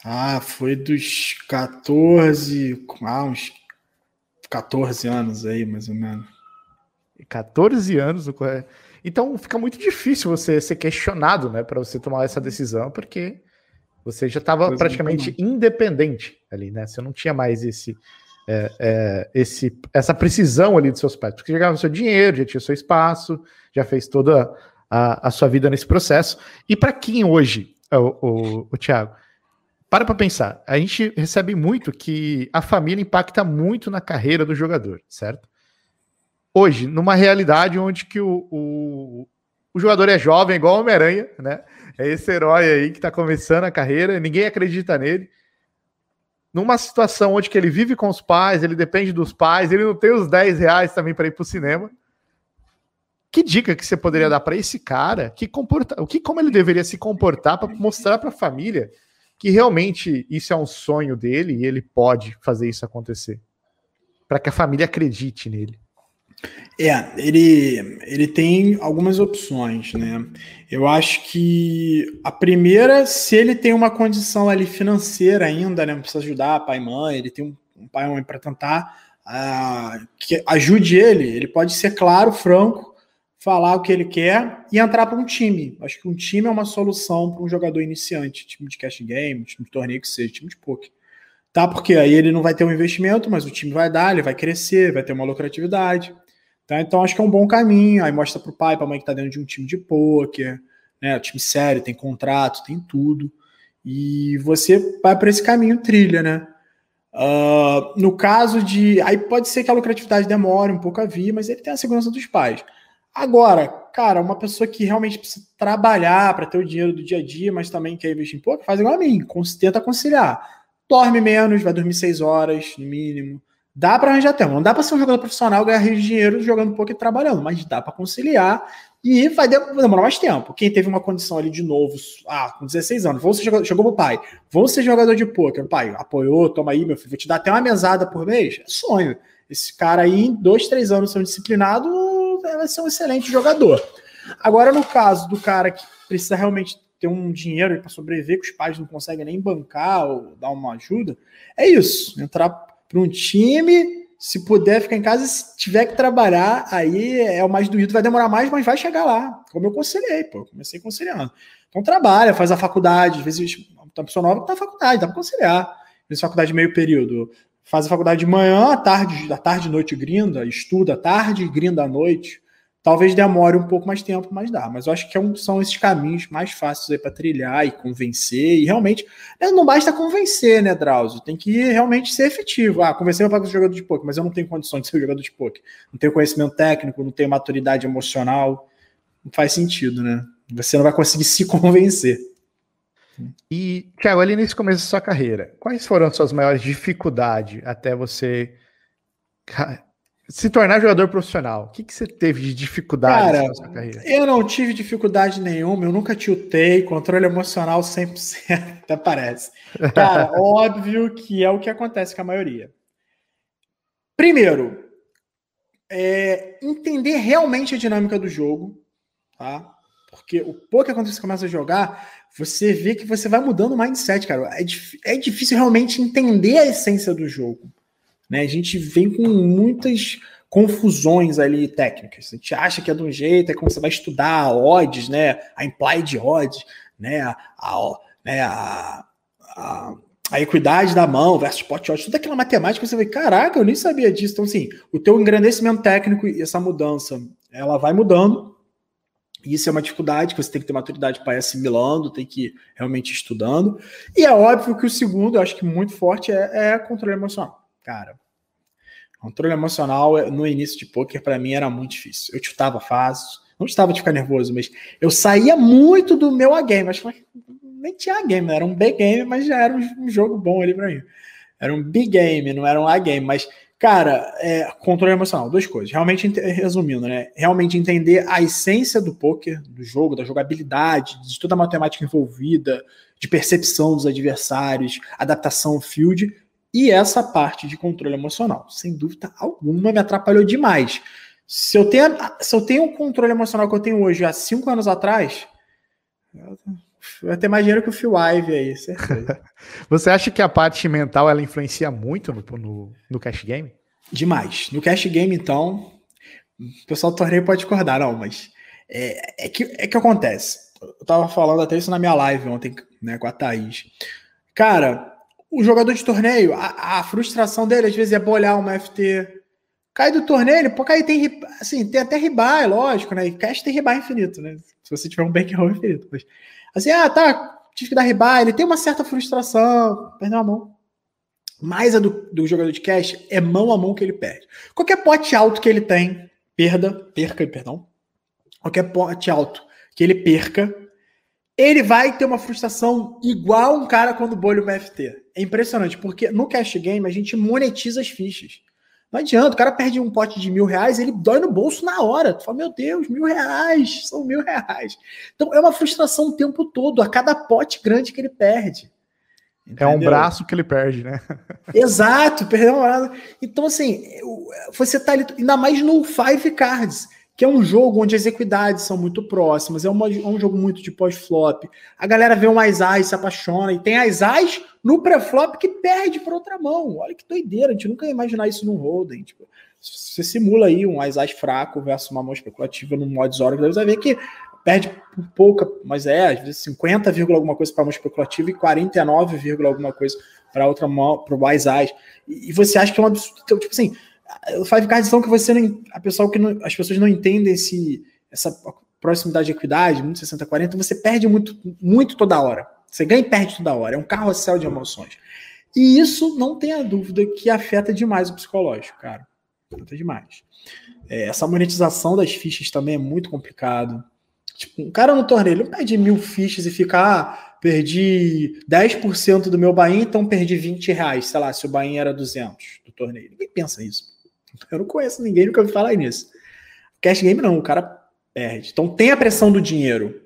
Ah, foi dos 14, ah, uns 14 anos aí, mais ou menos. 14 anos no colégio. Então fica muito difícil você ser questionado, né, para você tomar essa decisão, porque você já estava praticamente independente ali, né? Você não tinha mais esse, é, é, esse, essa precisão ali dos seus pais, porque já ganhava seu dinheiro, já tinha seu espaço, já fez toda a, a sua vida nesse processo. E para quem hoje, o, o, o Thiago, para para pensar, a gente recebe muito que a família impacta muito na carreira do jogador, certo? hoje, numa realidade onde que o, o, o jogador é jovem, igual o Homem-Aranha, né? É esse herói aí que está começando a carreira, ninguém acredita nele. Numa situação onde que ele vive com os pais, ele depende dos pais, ele não tem os 10 reais também para ir para o cinema. Que dica que você poderia dar para esse cara? Que comporta, o que como ele deveria se comportar para mostrar para a família que realmente isso é um sonho dele e ele pode fazer isso acontecer? Para que a família acredite nele. É, ele, ele tem algumas opções, né? Eu acho que a primeira, se ele tem uma condição ali financeira ainda, né? Precisa ajudar pai e mãe, ele tem um, pai e mãe para tentar uh, que ajude ele, ele pode ser claro, franco, falar o que ele quer e entrar para um time. Acho que um time é uma solução para um jogador iniciante, time de cash game, time de torneio que seja, time de poker. Tá? Porque aí ele não vai ter um investimento, mas o time vai dar, ele vai crescer, vai ter uma lucratividade. Tá? Então acho que é um bom caminho. Aí mostra para o pai, para a mãe que está dentro de um time de pôquer, né? O time sério, tem contrato, tem tudo. E você vai para esse caminho trilha, né? Uh, no caso de. Aí pode ser que a lucratividade demore um pouco a vir, mas ele tem a segurança dos pais. Agora, cara, uma pessoa que realmente precisa trabalhar para ter o dinheiro do dia a dia, mas também quer investir em pouco, faz igual a mim, tenta conciliar. Dorme menos, vai dormir seis horas no mínimo. Dá para arranjar tempo. Não dá para ser um jogador profissional ganhar dinheiro jogando pouco e trabalhando, mas dá para conciliar e vai demorar mais tempo. Quem teve uma condição ali de novo, ah, com 16 anos, vou ser jogador, chegou pro pai, vou ser jogador de poker. O pai apoiou, toma aí, meu filho, vou te dar até uma mesada por mês. É sonho. Esse cara aí, em dois, três anos sendo disciplinado, vai ser um excelente jogador. Agora, no caso do cara que precisa realmente ter um dinheiro para sobreviver, que os pais não conseguem nem bancar ou dar uma ajuda, é isso. Entrar para um time, se puder ficar em casa, se tiver que trabalhar, aí é o mais doído, vai demorar mais, mas vai chegar lá. Como eu conselhei, pô, comecei conciliando. Então trabalha, faz a faculdade, às vezes uma pessoa nova tá na faculdade, dá para conciliar. Às vezes faculdade de meio período, faz a faculdade de manhã, à tarde, à tarde e noite grinda, estuda à tarde, grinda à noite. Talvez demore um pouco mais tempo, mas dá. Mas eu acho que é são esses caminhos mais fáceis aí para trilhar e convencer. E realmente, né, não basta convencer, né, Drauzio? Tem que realmente ser efetivo. Ah, convencer para ser jogador de poker, mas eu não tenho condições de ser jogador de poker. Não tenho conhecimento técnico, não tenho maturidade emocional. Não faz sentido, né? Você não vai conseguir se convencer. E, Thiago, ali nesse começo da sua carreira, quais foram as suas maiores dificuldades até você se tornar jogador profissional, o que, que você teve de dificuldade Cara, na sua carreira? Eu não tive dificuldade nenhuma, eu nunca tiltei, controle emocional 100%, até parece. Cara, óbvio que é o que acontece com a maioria. Primeiro, é entender realmente a dinâmica do jogo, tá? Porque o pouco quando você começa a jogar, você vê que você vai mudando o mindset, cara. É, é difícil realmente entender a essência do jogo. Né? A gente vem com muitas confusões ali técnicas. A gente acha que é de um jeito, é como você vai estudar odds, né? A implied odds, né? A, a, né? a, a, a equidade da mão versus pot odds, toda aquela matemática, você vê, caraca, eu nem sabia disso. Então, assim, o teu engrandecimento técnico e essa mudança, ela vai mudando, isso é uma dificuldade que você tem que ter maturidade para ir assimilando, tem que ir realmente estudando. E é óbvio que o segundo, eu acho que muito forte, é, é controle emocional. Cara, controle emocional no início de poker para mim era muito difícil. Eu chutava fácil, não estava de ficar nervoso, mas eu saía muito do meu A-game. Acho que nem tinha A-game, era um B-game, mas já era um, um jogo bom ali para mim. Era um B-game, não era um A-game, mas Cara, é, controle emocional, duas coisas. Realmente, resumindo, né? Realmente entender a essência do poker, do jogo, da jogabilidade, de toda a matemática envolvida, de percepção dos adversários, adaptação field e essa parte de controle emocional. Sem dúvida alguma, me atrapalhou demais. Se eu tenho, se eu tenho o controle emocional que eu tenho hoje há cinco anos atrás, vai ter mais dinheiro que o Phil Ive aí, certeza. Você acha que a parte mental ela influencia muito no, no, no cash game? Demais. No cash game, então, o pessoal do torneio pode acordar, não, mas é, é, que, é que acontece. Eu tava falando até isso na minha live ontem, né, com a Thaís. Cara, o jogador de torneio, a, a frustração dele às vezes é bolhar uma FT. Cai do torneio, ele pô, cai, tem, assim, tem até ribai, lógico, né? E cash tem ribai infinito, né? Se você tiver um bankroll infinito. Mas Assim, ah, tá, tive que dar riba, ele tem uma certa frustração, perdeu a mão. Mas a do, do jogador de cash é mão a mão que ele perde. Qualquer pote alto que ele tem, perda, perca, perdão. Qualquer pote alto que ele perca, ele vai ter uma frustração igual um cara quando bolha o FT. É impressionante, porque no cash game a gente monetiza as fichas. Não adianta, o cara perde um pote de mil reais, ele dói no bolso na hora. Tu fala, meu Deus, mil reais, são mil reais. Então é uma frustração o tempo todo, a cada pote grande que ele perde. Entendeu? É um braço que ele perde, né? Exato, perdeu um braço. Então, assim, você tá ali, ainda mais no Five Cards que é um jogo onde as equidades são muito próximas, é, uma, é um jogo muito de pós-flop. A galera vê um As se apaixona, e tem As As no pré-flop que perde por outra mão. Olha que doideira, a gente nunca ia imaginar isso num Hold'em. Tipo, você simula aí um As As fraco versus uma mão especulativa no modo Zoro, você vai ver que perde pouca, mas é, às vezes 50, alguma coisa para mão especulativa e 49, alguma coisa para outra mão, para o As As. E, e você acha que é um absurdo. Então, tipo assim, o Five Cards são que você não, a pessoa que não, as pessoas não entendem esse, essa proximidade de equidade, muito 60 40, você perde muito muito toda hora. Você ganha e perde toda hora, é um carrossel de emoções. E isso não tem a dúvida que afeta demais o psicológico, cara. Afeta demais. É, essa monetização das fichas também é muito complicado. Tipo, um cara no torneio, ele não perde mil fichas e fica, ah, perdi 10% do meu Bahia, então perdi 20 reais, sei lá, se o Bahia era 200 do torneio. Ninguém pensa isso. Eu não conheço ninguém, nunca ouvi falar nisso. Cash game não, o cara perde. Então tem a pressão do dinheiro.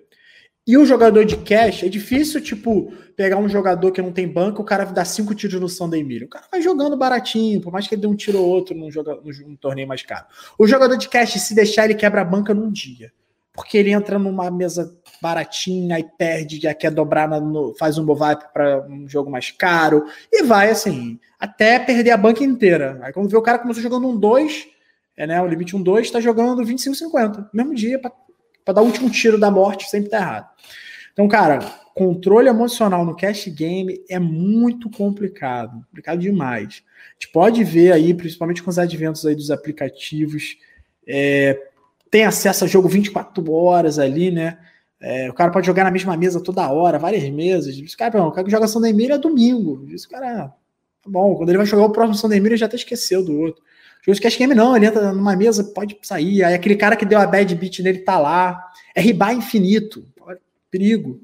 E o jogador de cash, é difícil, tipo, pegar um jogador que não tem banco, o cara dá cinco tiros no Sunday Million. O cara vai jogando baratinho, por mais que ele dê um tiro ou outro num, joga, num torneio mais caro. O jogador de cash, se deixar, ele quebra a banca num dia. Porque ele entra numa mesa baratinha e perde, já quer dobrar, no, faz um bovap para um jogo mais caro, e vai assim, até perder a banca inteira. Aí quando vê o cara começou jogando um 2, é, né, o limite um 2, está jogando 25-50, mesmo dia, para dar o último tiro da morte, sempre tá errado. Então, cara, controle emocional no cash game é muito complicado, complicado demais. A gente pode ver aí, principalmente com os adventos aí dos aplicativos, é, tem acesso a jogo 24 horas ali, né? É, o cara pode jogar na mesma mesa toda hora, várias mesas. Esse cara, não, o cara que joga São Emília é domingo. Esse cara, tá bom, quando ele vai jogar o próximo São Emília, já até esqueceu do outro. Jogo cash game não, ele entra numa mesa, pode sair. Aí aquele cara que deu a bad beat nele tá lá. É ribar infinito. Perigo.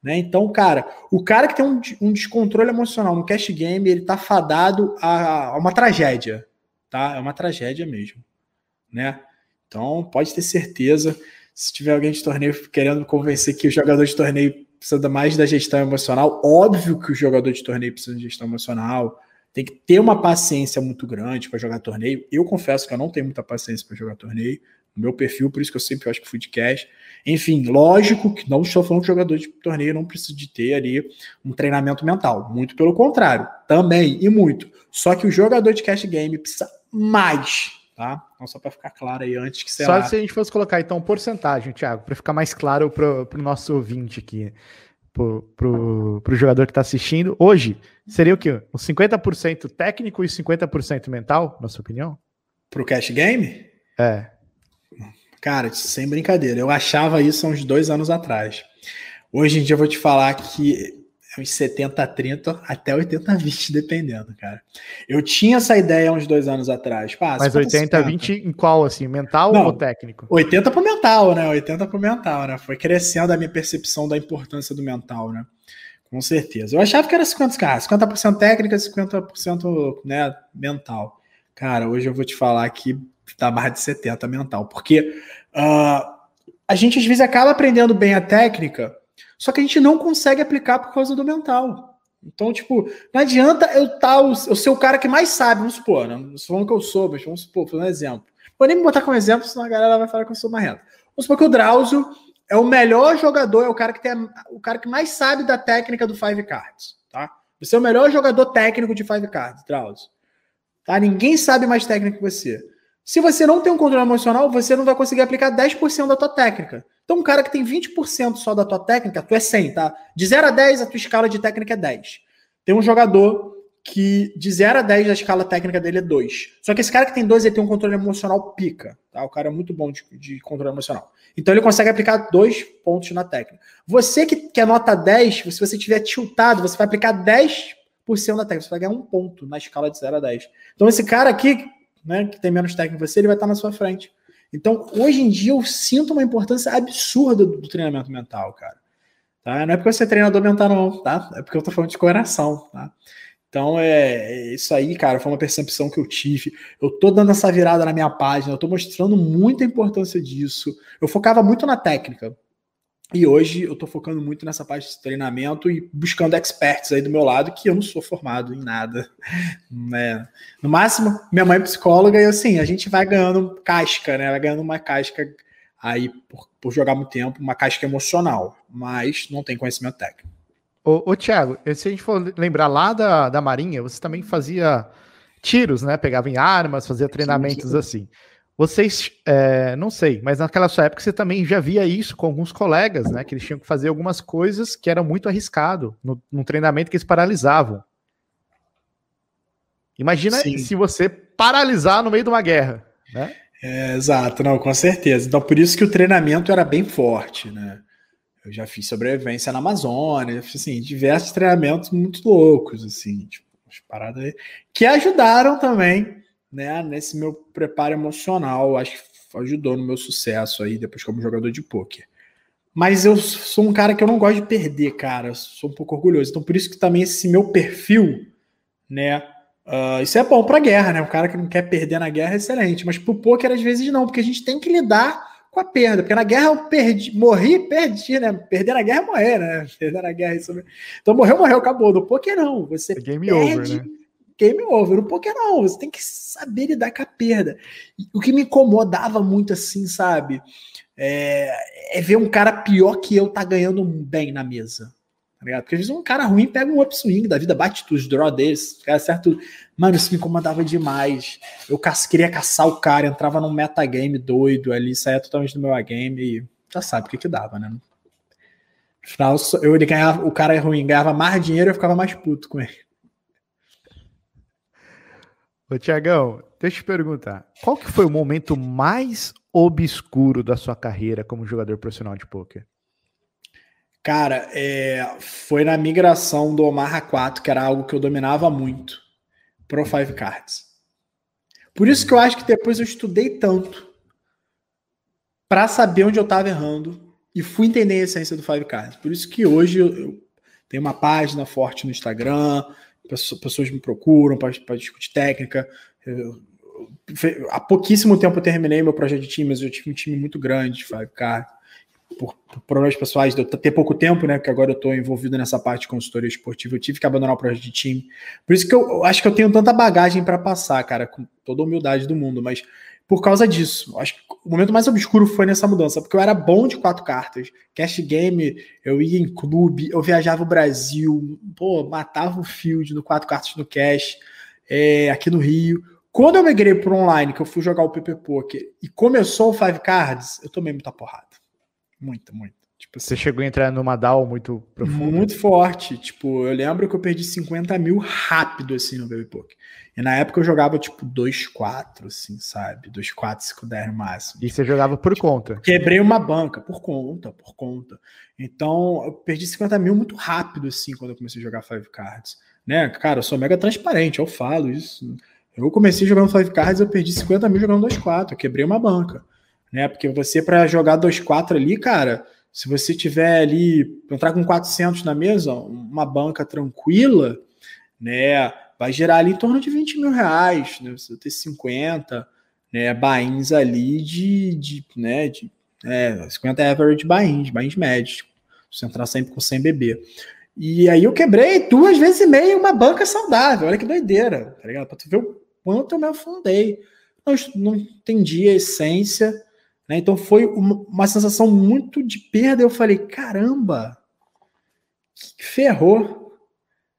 Né? Então, cara, o cara que tem um, um, descontrole emocional no cash game, ele tá fadado a, a uma tragédia. Tá? É uma tragédia mesmo. Né? Então, pode ter certeza se tiver alguém de torneio querendo convencer que o jogador de torneio precisa mais da gestão emocional, óbvio que o jogador de torneio precisa de gestão emocional, tem que ter uma paciência muito grande para jogar torneio. Eu confesso que eu não tenho muita paciência para jogar torneio. No meu perfil, por isso que eu sempre acho que fui de cash. Enfim, lógico que não estou falando que jogador de torneio não precisa de ter ali um treinamento mental. Muito pelo contrário, também e muito. Só que o jogador de cash game precisa mais, tá? Então, só para ficar claro aí antes que você. Só lá... se a gente fosse colocar então porcentagem, Thiago, para ficar mais claro para o nosso ouvinte aqui, para o jogador que está assistindo. Hoje, seria o quê? Os 50% técnico e 50% mental, na sua opinião? Para o cash game? É. Cara, sem brincadeira, eu achava isso há uns dois anos atrás. Hoje em dia eu vou te falar que uns 70-30 até 80-20, dependendo, cara. Eu tinha essa ideia uns dois anos atrás. Pá, Mas 80-20 em qual, assim? Mental Não, ou técnico? 80 pro mental, né? 80 pro mental, né? Foi crescendo a minha percepção da importância do mental, né? Com certeza. Eu achava que era 50, cara, 50% técnica, 50% né, mental. Cara, hoje eu vou te falar que tá mais de 70 mental, porque uh, a gente às vezes acaba aprendendo bem a técnica, só que a gente não consegue aplicar por causa do mental. Então, tipo, não adianta eu tá, eu ser o cara que mais sabe, vamos supor, né? Não falando que eu sou, mas vamos supor, por um exemplo. Vou nem me botar como exemplo, senão a galera vai falar que eu sou marrento. Vamos supor que o Drauzio é o melhor jogador, é o cara que tem o cara que mais sabe da técnica do Five Cards, tá? Você é o melhor jogador técnico de Five Cards, Drauzio. Tá? Ninguém sabe mais técnica que você. Se você não tem um controle emocional, você não vai conseguir aplicar 10% da tua técnica. Então, um cara que tem 20% só da tua técnica, tu é 100, tá? De 0 a 10, a tua escala de técnica é 10. Tem um jogador que de 0 a 10 a escala técnica dele é 2. Só que esse cara que tem 2, ele tem um controle emocional pica, tá? O cara é muito bom de, de controle emocional. Então ele consegue aplicar dois pontos na técnica. Você que, que é nota 10, se você tiver tiltado, você vai aplicar 10% da técnica, você vai ganhar um ponto na escala de 0 a 10. Então esse cara aqui, né, que tem menos técnica que você, ele vai estar na sua frente. Então, hoje em dia, eu sinto uma importância absurda do, do treinamento mental, cara. Tá? Não é porque você é treinador mental, não, tá? É porque eu tô falando de coração, tá? Então, é, é, isso aí, cara, foi uma percepção que eu tive. Eu tô dando essa virada na minha página, eu tô mostrando muita importância disso. Eu focava muito na técnica, e hoje eu estou focando muito nessa parte de treinamento e buscando experts aí do meu lado, que eu não sou formado em nada. Né? No máximo, minha mãe é psicóloga e assim, a gente vai ganhando casca, né? Vai ganhando uma casca aí por, por jogar muito tempo, uma casca emocional, mas não tem conhecimento técnico. Ô, ô Thiago, se a gente for lembrar lá da, da Marinha, você também fazia tiros, né? Pegava em armas, fazia treinamentos sim, sim. assim. Vocês, é, não sei, mas naquela sua época você também já via isso com alguns colegas, né? Que eles tinham que fazer algumas coisas que eram muito arriscado no, no treinamento que eles paralisavam. Imagina Sim. se você paralisar no meio de uma guerra, né? É, exato, não, com certeza. Então, por isso que o treinamento era bem forte, né? Eu já fiz sobrevivência na Amazônia, fiz, assim, diversos treinamentos muito loucos, assim, tipo, umas paradas aí, que ajudaram também né, nesse meu preparo emocional, acho que ajudou no meu sucesso aí depois como jogador de pôquer. Mas eu sou um cara que eu não gosto de perder, cara. Eu sou um pouco orgulhoso. Então, por isso que também esse meu perfil, né? Uh, isso é bom pra guerra, né? O cara que não quer perder na guerra é excelente. Mas pro poker, às vezes, não, porque a gente tem que lidar com a perda. Porque na guerra eu perdi, morri, perdi, né? Perder na guerra é morrer, né? Perder na guerra é isso. Então morreu, morreu, acabou. No poker, não. Você é game perde, over, né? Game over. No poker não, você tem que saber lidar com a perda. O que me incomodava muito assim, sabe? É, é ver um cara pior que eu tá ganhando bem na mesa. Tá ligado? Porque às vezes um cara ruim pega um upswing da vida, bate os draw deles, cara certo. Mano, isso me incomodava demais. Eu queria caçar o cara, entrava num metagame doido ali, saía totalmente do meu game e já sabe o que que dava, né? No final, eu, ele ganhava, o cara ruim ganhava mais dinheiro e eu ficava mais puto com ele. Ô, Tiagão, deixa eu te perguntar. Qual que foi o momento mais obscuro da sua carreira como jogador profissional de pôquer? Cara, é, foi na migração do Omaha 4, que era algo que eu dominava muito, pro Five Cards. Por isso que eu acho que depois eu estudei tanto para saber onde eu estava errando e fui entender a essência do Five Cards. Por isso que hoje eu, eu tenho uma página forte no Instagram, pessoas me procuram para discutir técnica. Eu, há pouquíssimo tempo eu terminei meu projeto de time, mas eu tive um time muito grande de 5K. por, por, problemas pessoais, de eu ter pouco tempo, né? Porque agora eu estou envolvido nessa parte de consultoria esportiva, eu tive que abandonar o projeto de time. Por isso que eu, eu acho que eu tenho tanta bagagem para passar, cara, com toda a humildade do mundo, mas por causa disso. Acho que o momento mais obscuro foi nessa mudança, porque eu era bom de quatro cartas. Cash game, eu ia em clube, eu viajava o Brasil, pô, matava o field no quatro cartas no cash, é, aqui no Rio. Quando eu migrei para online, que eu fui jogar o PP Poker e começou o Five Cards, eu tomei muita porrada. Muita, muita. Tipo, Você chegou a entrar numa DAO muito profunda? Muito forte. Tipo, eu lembro que eu perdi 50 mil rápido, assim, no Baby Poker. E na época eu jogava, tipo, 2-4, assim, sabe? 2-4, 5-10 no máximo. E você jogava por tipo, conta? Quebrei uma banca, por conta, por conta. Então, eu perdi 50 mil muito rápido, assim, quando eu comecei a jogar Five Cards. Né? Cara, eu sou mega transparente, eu falo isso. Eu comecei jogando Five Cards, eu perdi 50 mil jogando 2-4, eu quebrei uma banca. Né? Porque você, para jogar 2-4 ali, cara se você tiver ali, entrar com 400 na mesa, uma banca tranquila, né, vai gerar ali em torno de 20 mil reais, né, você ter 50, né, bains ali de, de né, de, é, 50 average bains, bains médios, você entrar sempre com 100 BB. E aí eu quebrei duas vezes e meia uma banca saudável, olha que doideira, tá ligado? Pra tu ver o quanto eu me afundei. Não, não entendi a essência, né? Então foi uma, sensação muito de perda. Eu falei, caramba, que ferrou.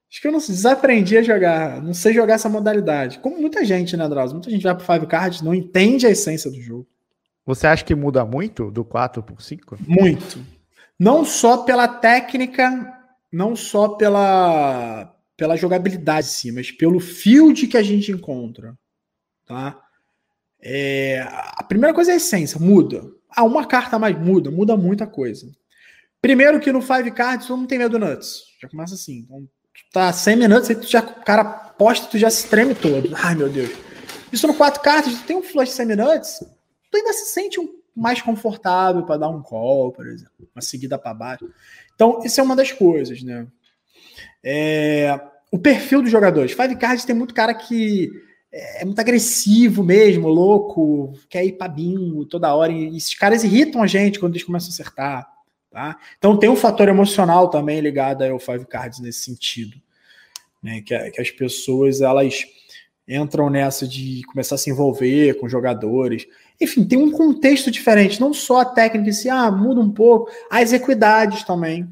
Acho que eu não desaprendi a jogar, não sei jogar essa modalidade. Como muita gente, né, Drauzio? Muita gente vai pro Five Cards, não entende a essência do jogo. Você acha que muda muito do 4 para 5? Muito. Não só pela técnica, não só pela, pela jogabilidade, sim, mas pelo field que a gente encontra. Tá? É, a primeira coisa é a essência, muda. Ah, uma carta mais muda, muda muita coisa. Primeiro que no Five Cards tu não tem medo nuts. Já começa assim. Então, tu tá sem minutos, aí tu já, o cara posta, tu já se treme todo. Ai, meu Deus. Isso no quatro cartas, tu tem um flush sem minutos, tu ainda se sente um, mais confortável para dar um call, por exemplo. Uma seguida para baixo. Então, isso é uma das coisas, né? É, o perfil dos jogadores. Five Cards tem muito cara que é, é muito agressivo mesmo, louco, quer ir para bingo toda hora. E esses caras irritam a gente quando eles começam a acertar. Tá? Então tem um fator emocional também ligado ao Five Cards nesse sentido. Né? Que, que as pessoas elas entram nessa de começar a se envolver com jogadores. Enfim, tem um contexto diferente, não só a técnica em si, ah, muda um pouco, as equidades também.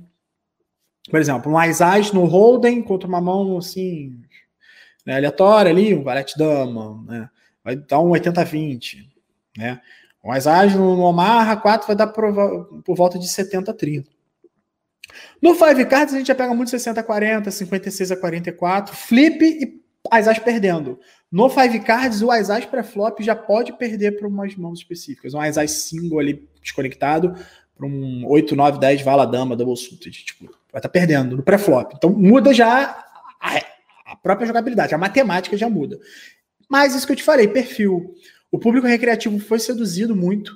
Por exemplo, um Aizaz no Holden contra uma mão assim, né, aleatória ali, um valete dama, né, vai dar um 80-20, né, mais ágil no Omaha 4 vai dar por, por volta de 70-30. No Five Cards a gente já pega muito 60-40, 56-44, flip e as perdendo. No Five Cards, o As pré-flop já pode perder para umas mãos específicas. Um As single ali desconectado para um 8, 9, 10 vala dama, double suited. Tipo, vai estar tá perdendo no pré-flop. Então muda já a própria jogabilidade, a matemática já muda. Mas isso que eu te falei, perfil. O público recreativo foi seduzido muito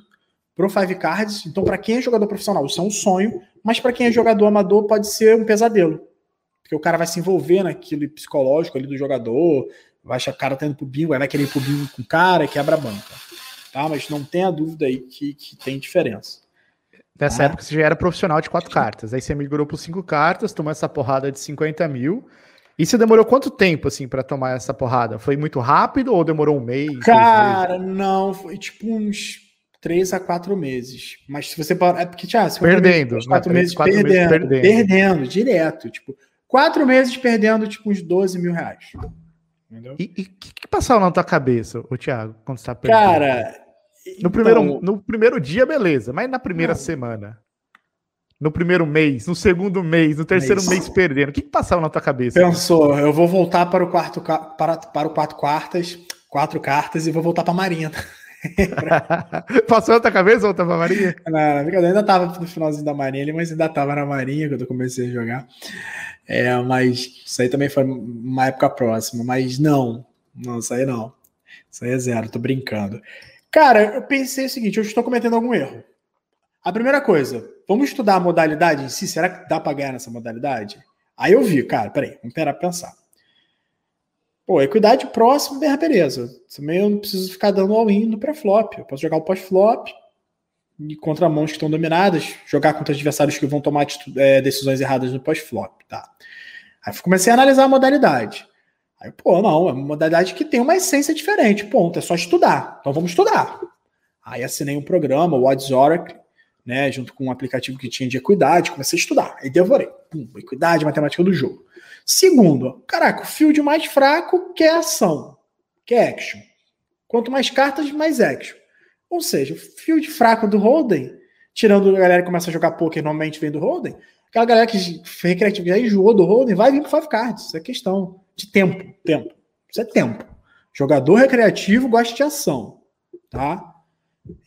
pro Five Cards. Então, para quem é jogador profissional, isso é um sonho, mas para quem é jogador amador, pode ser um pesadelo. Porque o cara vai se envolver naquilo psicológico ali do jogador, vai achar o cara tendo pro bingo, vai querer ir pro bingo com o cara e quebra a banca. Tá? Mas não tenha dúvida aí que, que tem diferença. Nessa ah. época você já era profissional de quatro cartas. Aí você migrou por cinco cartas, tomou essa porrada de 50 mil. E você demorou quanto tempo, assim, para tomar essa porrada? Foi muito rápido ou demorou um mês? Cara, não, foi tipo uns três a quatro meses. Mas se você parar, é porque, já, perdendo, meses, quatro, meses, quatro perdendo, meses perdendo, perdendo, direto, tipo, quatro meses perdendo, tipo, uns 12 mil reais. Entendeu? E o que, que passava na tua cabeça, o Thiago, quando você tá perdendo? Cara, no, primeiro, então no primeiro dia, beleza, mas na primeira não. semana? No primeiro mês, no segundo mês, no terceiro mês, mês perdendo? O que, que, passava na tua cabeça? Pensou, eu vou voltar para o quarto para, para o quatro quartas, quatro cartas e vou voltar para a Marinha. Passou na tua cabeça voltar para a Marinha? Não, eu ainda estava no finalzinho da Marinha ali, mas ainda estava na Marinha quando eu comecei a jogar. É, mas isso aí também foi uma época próxima. Mas não, não, isso aí não. Isso aí é zero, tô brincando. Cara, eu pensei o seguinte: eu estou cometendo algum erro. A primeira coisa, vamos estudar a modalidade em si? Será que dá para ganhar nessa modalidade? Aí eu vi, cara, peraí, vamos parar pensar. Pô, equidade próxima, beleza. Também eu não preciso ficar dando all-in no pré-flop. Eu posso jogar o pós-flop, contra mãos que estão dominadas, jogar contra adversários que vão tomar é, decisões erradas no pós-flop, tá? Aí comecei a analisar a modalidade. Aí, pô, não, é uma modalidade que tem uma essência diferente, ponto, é só estudar. Então vamos estudar. Aí assinei um programa, o Odds Oracle, né, junto com um aplicativo que tinha de equidade, comecei a estudar. Aí devorei. Pum, equidade, matemática do jogo. Segundo, caraca, o field mais fraco quer ação, quer action. Quanto mais cartas, mais action. Ou seja, o field fraco do Holden, tirando a galera que começa a jogar poker, normalmente vem do Holden, aquela galera que recreativa já enjoou do Holden, vai vir com five cards. Isso é questão de tempo. Tempo. Isso é tempo. Jogador recreativo gosta de ação. Tá?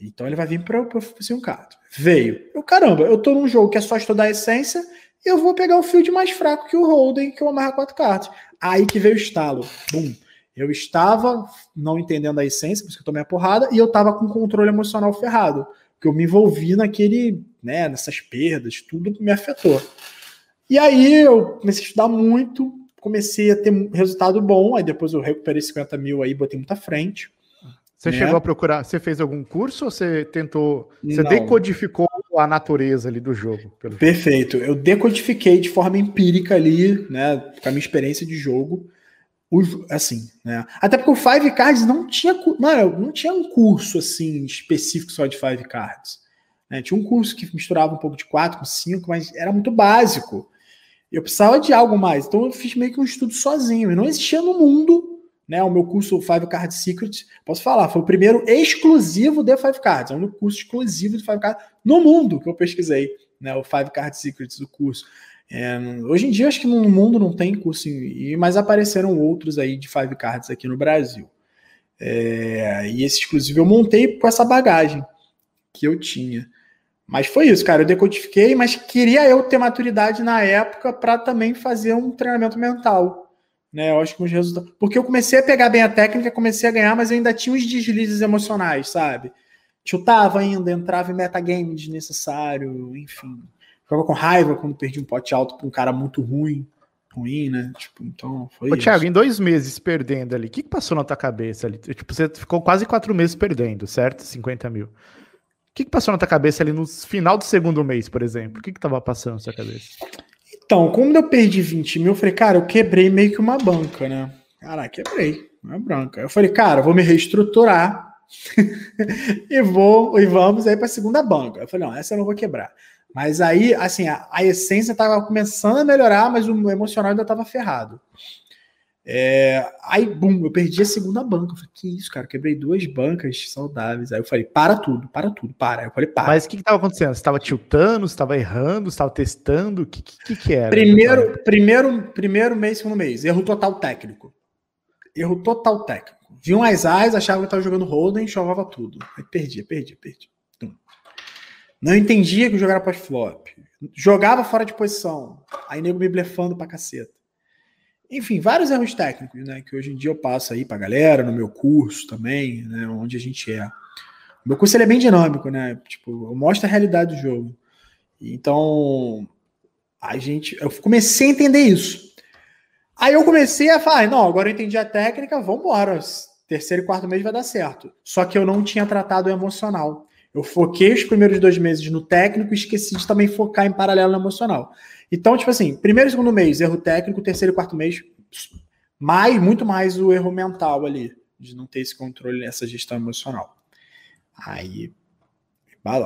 Então ele vai vir para o um card. Veio. Eu, caramba, eu tô num jogo que é só estudar a essência, eu vou pegar o field mais fraco que o Holden, que eu amarro quatro cartas. Aí que veio o estalo. Bum. Eu estava não entendendo a essência, por isso que eu tomei a porrada, e eu estava com controle emocional ferrado. Porque eu me envolvi naquele, né, nessas perdas, tudo me afetou. E aí eu comecei a estudar muito, comecei a ter resultado bom, aí depois eu recuperei 50 mil aí, botei muita frente. Você né? chegou a procurar, você fez algum curso ou você tentou, você não. decodificou a natureza ali do jogo? Perfeito, eu decodifiquei de forma empírica ali, né, com a minha experiência de jogo, assim, né? Até porque o Five Cards não tinha, mano, não tinha um curso assim específico só de Five Cards. Né? Tinha um curso que misturava um pouco de 4 com 5, mas era muito básico. Eu precisava de algo mais, então eu fiz meio que um estudo sozinho. E não existia no mundo, né? O meu curso Five Card Secret, posso falar, foi o primeiro exclusivo de Five Cards, é o único curso exclusivo de Five Cards no mundo que eu pesquisei, né? O Five Card Secrets, o curso. É, hoje em dia, acho que no mundo não tem curso, mas apareceram outros aí de Five Cards aqui no Brasil. É, e esse, inclusive, eu montei com essa bagagem que eu tinha. Mas foi isso, cara. Eu decodifiquei, mas queria eu ter maturidade na época para também fazer um treinamento mental. Né? Eu acho que os resultados. Porque eu comecei a pegar bem a técnica, comecei a ganhar, mas eu ainda tinha uns deslizes emocionais, sabe? Chutava ainda, entrava em metagame desnecessário, enfim. Ficava com raiva quando perdi um pote alto pra um cara muito ruim. Ruim, né? Tipo, então foi. Ô, isso. Thiago, em dois meses perdendo ali, o que, que passou na tua cabeça ali? Tipo, você ficou quase quatro meses perdendo, certo? 50 mil. O que, que passou na tua cabeça ali no final do segundo mês, por exemplo? O que, que tava passando na sua cabeça? Então, como eu perdi 20 mil, eu falei, cara, eu quebrei meio que uma banca, né? Cara, quebrei uma banca. Eu falei, cara, vou me reestruturar e vou e vamos aí para a segunda banca. Eu falei, não, essa eu não vou quebrar. Mas aí, assim, a, a essência estava começando a melhorar, mas o emocional ainda estava ferrado. É, aí, bum, eu perdi a segunda banca. Eu falei, que isso, cara? Quebrei duas bancas saudáveis. Aí eu falei, para tudo, para tudo, para. Eu falei, para. Mas o que estava acontecendo? Você estava tiltando, você estava errando, você estava testando? O que, que, que, era? Primeiro, primeiro, primeiro mês, segundo mês. Erro total técnico. Erro total técnico. Vi um as achava que eu estava jogando Holden, chovava tudo. Aí perdi, perdi, perdi. Não entendia que jogo era pós-flop. Jogava fora de posição. Aí nego me blefando pra caceta. Enfim, vários erros técnicos, né? Que hoje em dia eu passo aí pra galera, no meu curso também, né? Onde a gente é. O meu curso ele é bem dinâmico, né? Tipo, eu mostro a realidade do jogo. Então, a gente. Eu comecei a entender isso. Aí eu comecei a falar, não, agora eu entendi a técnica, vamos embora. Terceiro e quarto mês vai dar certo. Só que eu não tinha tratado o emocional. Eu foquei os primeiros dois meses no técnico e esqueci de também focar em paralelo no emocional. Então, tipo assim, primeiro e segundo mês, erro técnico, terceiro e quarto mês, mais, muito mais o erro mental ali, de não ter esse controle, essa gestão emocional. Aí.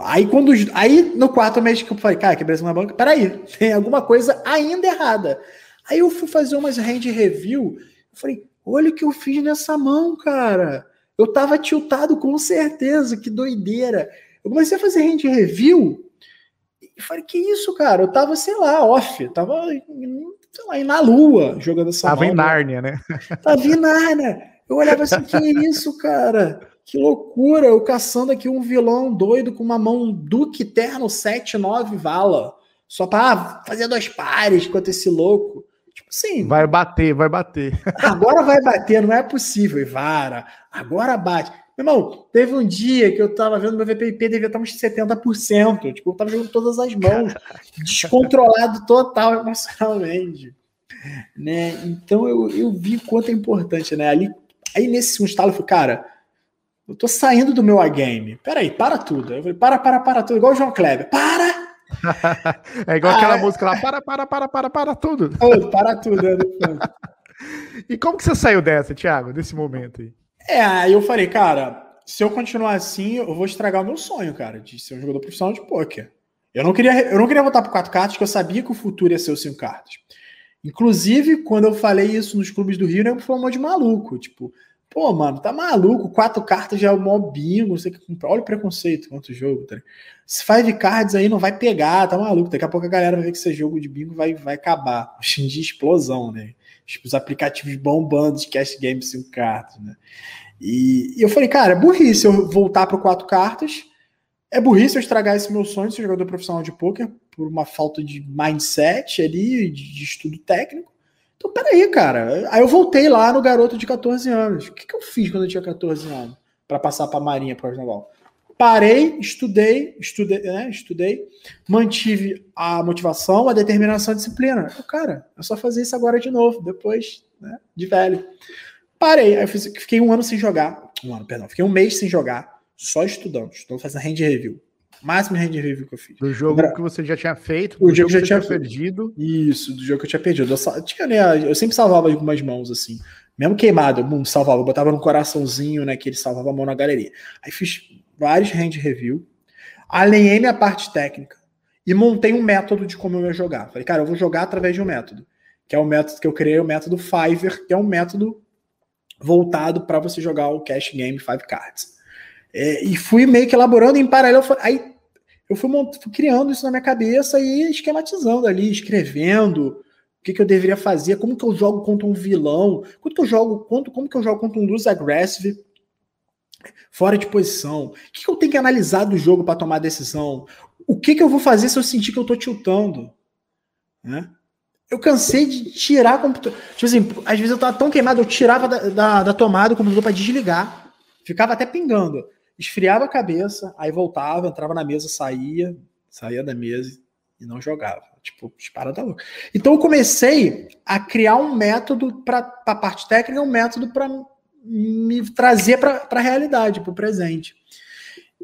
Aí, quando, aí no quarto mês que eu falei, cara, quebrei na banca, peraí, tem alguma coisa ainda errada. Aí eu fui fazer umas hand review, eu falei, olha o que eu fiz nessa mão, cara. Eu tava tiltado com certeza, que doideira. Eu comecei a fazer hand review e falei, que isso, cara? Eu tava, sei lá, off, eu tava, sei lá, na lua jogando essa Tava em Nárnia, né? Tava em Nárnia. Eu olhava assim, que isso, cara? Que loucura, eu caçando aqui um vilão doido com uma mão Duque Terno 7, 9 vala. Só pra ah, fazer dois pares com esse louco. Tipo assim. Vai bater, vai bater. Agora vai bater, não é possível, Ivara. Agora bate. Meu irmão, teve um dia que eu tava vendo meu VPP devia estar uns 70%. Tipo, eu tava jogando todas as mãos, descontrolado total emocionalmente. Né? Então eu, eu vi quanto é importante, né? Ali, aí nesse um estalo eu falei, cara, Eu tô saindo do meu A-game. Peraí, para tudo. Eu falei, para, para, para tudo. Igual o João Kleber. Para! é igual ah, aquela música lá, para, para, para, para, para tudo. Oh, para tudo. Né? e como que você saiu dessa, Thiago, desse momento aí? É, aí eu falei, cara, se eu continuar assim, eu vou estragar o meu sonho, cara, de ser um jogador profissional de poker. Eu não queria, eu não queria voltar para quatro cartas, porque eu sabia que o futuro ia ser os cinco cartas. Inclusive, quando eu falei isso nos clubes do Rio, né, foi um de maluco. Tipo, pô, mano, tá maluco? Quatro cartas já é o maior bingo. Sei que, olha o preconceito contra o jogo. Tá? Se five cards aí não vai pegar, tá maluco. Daqui a pouco a galera vai ver que esse jogo de bingo vai, vai acabar. Hoje em dia, explosão, né? Os aplicativos bombando de cash game cinco cartas, né? E, e eu falei, cara, é burrice eu voltar para quatro cartas. É burrice eu estragar esse meu sonho de ser jogador profissional de poker por uma falta de mindset ali, de estudo técnico. Então, peraí, cara. Aí eu voltei lá no garoto de 14 anos. O que, que eu fiz quando eu tinha 14 anos para passar para a Marinha para o Carnaval? Parei, estudei, estudei, né, estudei, mantive a motivação, a determinação, a disciplina. Eu, cara, é só fazer isso agora de novo, depois né, de velho. Parei, aí eu fiz, fiquei um ano sem jogar. Um ano, perdão, fiquei um mês sem jogar, só estudando, estudando fazendo hand review. Máximo hand review que eu fiz. Do jogo Era... que você já tinha feito, do o jogo que eu já tinha perdido. Isso, do jogo que eu tinha perdido. Eu, tinha, né, eu sempre salvava algumas mãos assim. Mesmo queimado, eu salvava, eu botava no coraçãozinho, né? Que ele salvava a mão na galeria. Aí fiz vários hand review, alinhei minha parte técnica e montei um método de como eu ia jogar. Falei, cara, eu vou jogar através de um método, que é o método que eu criei, o método Fiverr, que é um método voltado para você jogar o cash game five cards. É, e fui meio que elaborando em paralelo. Aí eu fui, fui, criando isso na minha cabeça e esquematizando ali, escrevendo o que, que, eu deveria fazer, como que eu jogo contra um vilão, como que eu jogo, contra, como que eu jogo contra um lose aggressive fora de posição, o que, eu tenho que analisar do jogo para tomar decisão, o que, eu vou fazer se eu sentir que eu estou tiltando, né? Eu cansei de tirar a computador. Tipo assim, às vezes eu tava tão queimado, eu tirava da, da, da tomada o computador para desligar. Ficava até pingando. Esfriava a cabeça, aí voltava, entrava na mesa, saía, saía da mesa e não jogava. Tipo, disparada louca. Então eu comecei a criar um método para a parte técnica, um método para me trazer para a realidade, para o presente.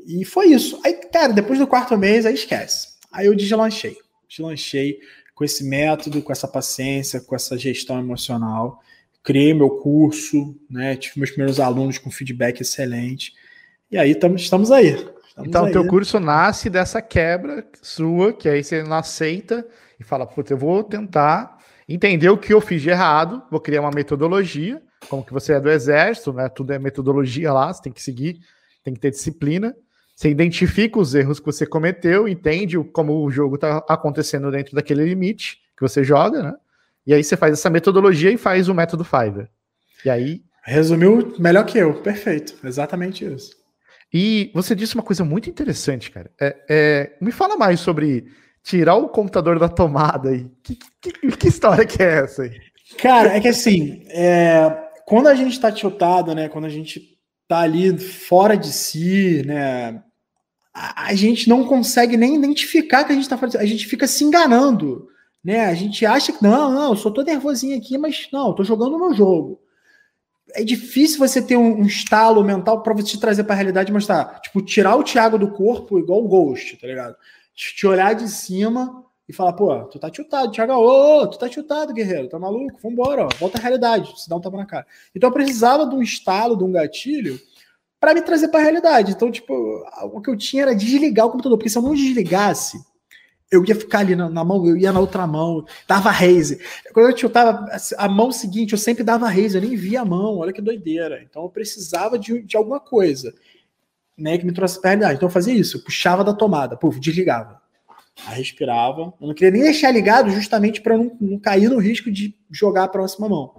E foi isso. Aí, cara, depois do quarto mês, aí esquece. Aí eu deslanchei. Deslanchei com esse método, com essa paciência, com essa gestão emocional. Criei meu curso, né? Tive meus primeiros alunos com feedback excelente. E aí tamo, estamos aí. Estamos então, o teu curso nasce dessa quebra sua, que aí você não aceita e fala, putz, eu vou tentar entender o que eu fiz de errado, vou criar uma metodologia, como que você é do exército, né? Tudo é metodologia lá, você tem que seguir, tem que ter disciplina. Você identifica os erros que você cometeu, entende como o jogo está acontecendo dentro daquele limite que você joga, né? E aí você faz essa metodologia e faz o método Fiverr. E aí. Resumiu melhor que eu, perfeito. Exatamente isso. E você disse uma coisa muito interessante, cara. É, é, me fala mais sobre tirar o computador da tomada aí. Que, que, que história que é essa aí? Cara, é que assim, é, quando a gente está tiltado, né? Quando a gente tá ali fora de si, né? A, a gente não consegue nem identificar que a gente está fazendo. A gente fica se enganando, né? A gente acha que não, não, eu só tô nervosinho aqui, mas não, eu tô jogando o meu jogo. É difícil você ter um, um estalo mental para você te trazer para a realidade e mostrar, tipo, tirar o Thiago do corpo igual o Ghost, tá ligado? Te olhar de cima e falar, pô, tu tá tiltado, Thiago, ô, tu tá tiltado, guerreiro, tá maluco? Vambora, ó, volta à realidade, se dá um tapa na cara. Então eu precisava de um estalo, de um gatilho, para me trazer para a realidade. Então, tipo, o que eu tinha era desligar o computador, porque se eu não desligasse, eu ia ficar ali na, na mão, eu ia na outra mão, dava raise. Quando eu tiltava a mão seguinte, eu sempre dava raise, eu nem via a mão, olha que doideira. Então eu precisava de, de alguma coisa, né, que me trouxe para realidade. Então eu fazia isso, eu puxava da tomada, puf, desligava. Aí respirava. Eu não queria nem deixar ligado justamente para não, não, cair no risco de jogar a próxima mão.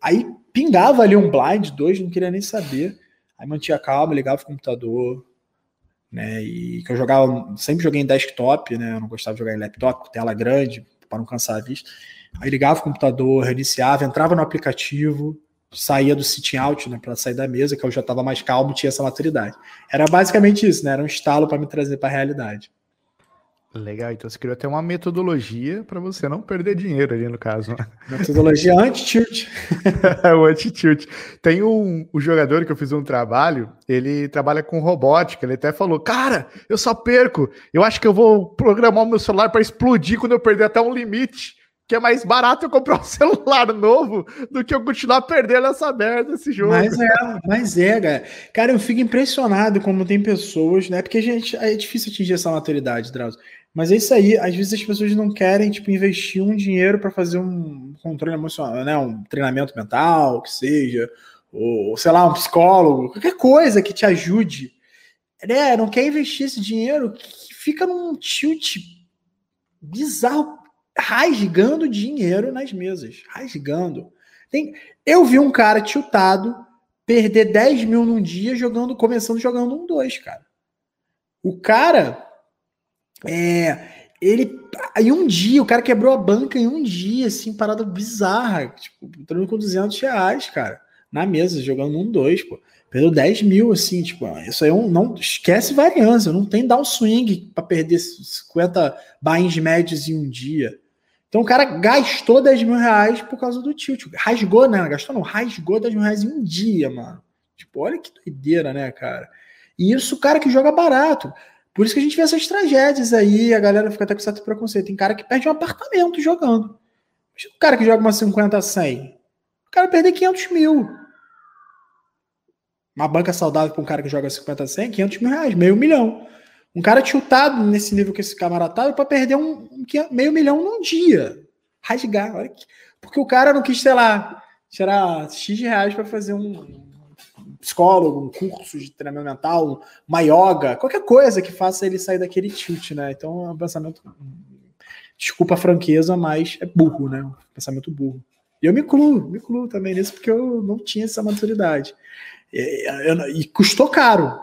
Aí pingava ali um blind, dois, não queria nem saber. Aí mantinha calma, ligava o computador, né? E que eu jogava, sempre joguei em desktop, né? Eu não gostava de jogar em laptop, tela grande, para não cansar a vista. Aí ligava o computador, reiniciava, entrava no aplicativo, saía do sitting out, né, para sair da mesa, que eu já estava mais calmo, tinha essa maturidade. Era basicamente isso, né? Era um estalo para me trazer para a realidade. Legal, então você criou até uma metodologia para você não perder dinheiro ali no caso. Né? Metodologia anti-tilt. o anti-tilt. Tem um, um jogador que eu fiz um trabalho, ele trabalha com robótica, ele até falou, cara, eu só perco, eu acho que eu vou programar o meu celular para explodir quando eu perder até um limite que é mais barato eu comprar um celular novo do que eu continuar perdendo essa merda, esse jogo. Mas é, mas é, cara. Cara, eu fico impressionado como tem pessoas, né? Porque a gente é difícil atingir essa maturidade, Drauzio. Mas é isso aí, às vezes as pessoas não querem, tipo, investir um dinheiro para fazer um controle emocional, né? Um treinamento mental, que seja, ou, sei lá, um psicólogo, qualquer coisa que te ajude. Né? Não quer investir esse dinheiro que fica num tilt bizarro rasgando dinheiro nas mesas. Rasgando. Tem, eu vi um cara tiltado perder 10 mil num dia jogando, começando jogando um 2, cara. O cara. É, ele. Em um dia, o cara quebrou a banca em um dia, assim, parada bizarra. Tipo, entrando com 200 reais, cara. Na mesa, jogando um 2, pô. Perdeu 10 mil, assim, tipo, isso aí é um, não esquece variância, não tem dar um swing para perder 50 buy médios em um dia. Então o cara gastou 10 mil reais por causa do tilt. Rasgou, né? Gastou não, rasgou 10 mil reais em um dia, mano. Tipo, olha que doideira, né, cara? E isso o cara que joga barato. Por isso que a gente vê essas tragédias aí, a galera fica até com certo preconceito. Tem cara que perde um apartamento jogando. O cara que joga uma 50 a 100. O cara perder 500 mil. Uma banca saudável para um cara que joga 50 a 100, 500 mil reais, meio milhão. Um cara tiltado nesse nível que esse camarada tá para perder um, um, meio milhão num dia. Rasgar. Porque o cara não quis, sei lá, tirar X reais para fazer um, psicólogo, um curso de treinamento mental, uma yoga, qualquer coisa que faça ele sair daquele tilt, né? Então é um pensamento. Desculpa a franqueza, mas é burro, né? Um pensamento burro. E eu me incluo, me incluo também nisso, porque eu não tinha essa maturidade. E, e custou caro.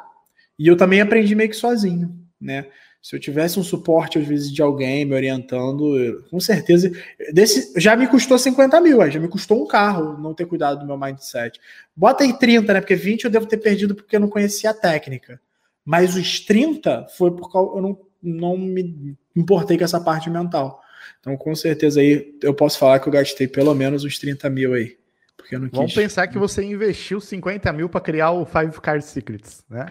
E eu também aprendi meio que sozinho, né? Se eu tivesse um suporte, às vezes, de alguém me orientando, eu, com certeza. Desse, já me custou 50 mil, já me custou um carro não ter cuidado do meu mindset. Bota aí 30, né? Porque 20 eu devo ter perdido porque eu não conhecia a técnica. Mas os 30 foi porque eu não, não me importei com essa parte mental. Então, com certeza aí, eu posso falar que eu gastei pelo menos uns 30 mil aí. Porque eu não Vamos quis. pensar que você investiu 50 mil para criar o Five Card Secrets, né?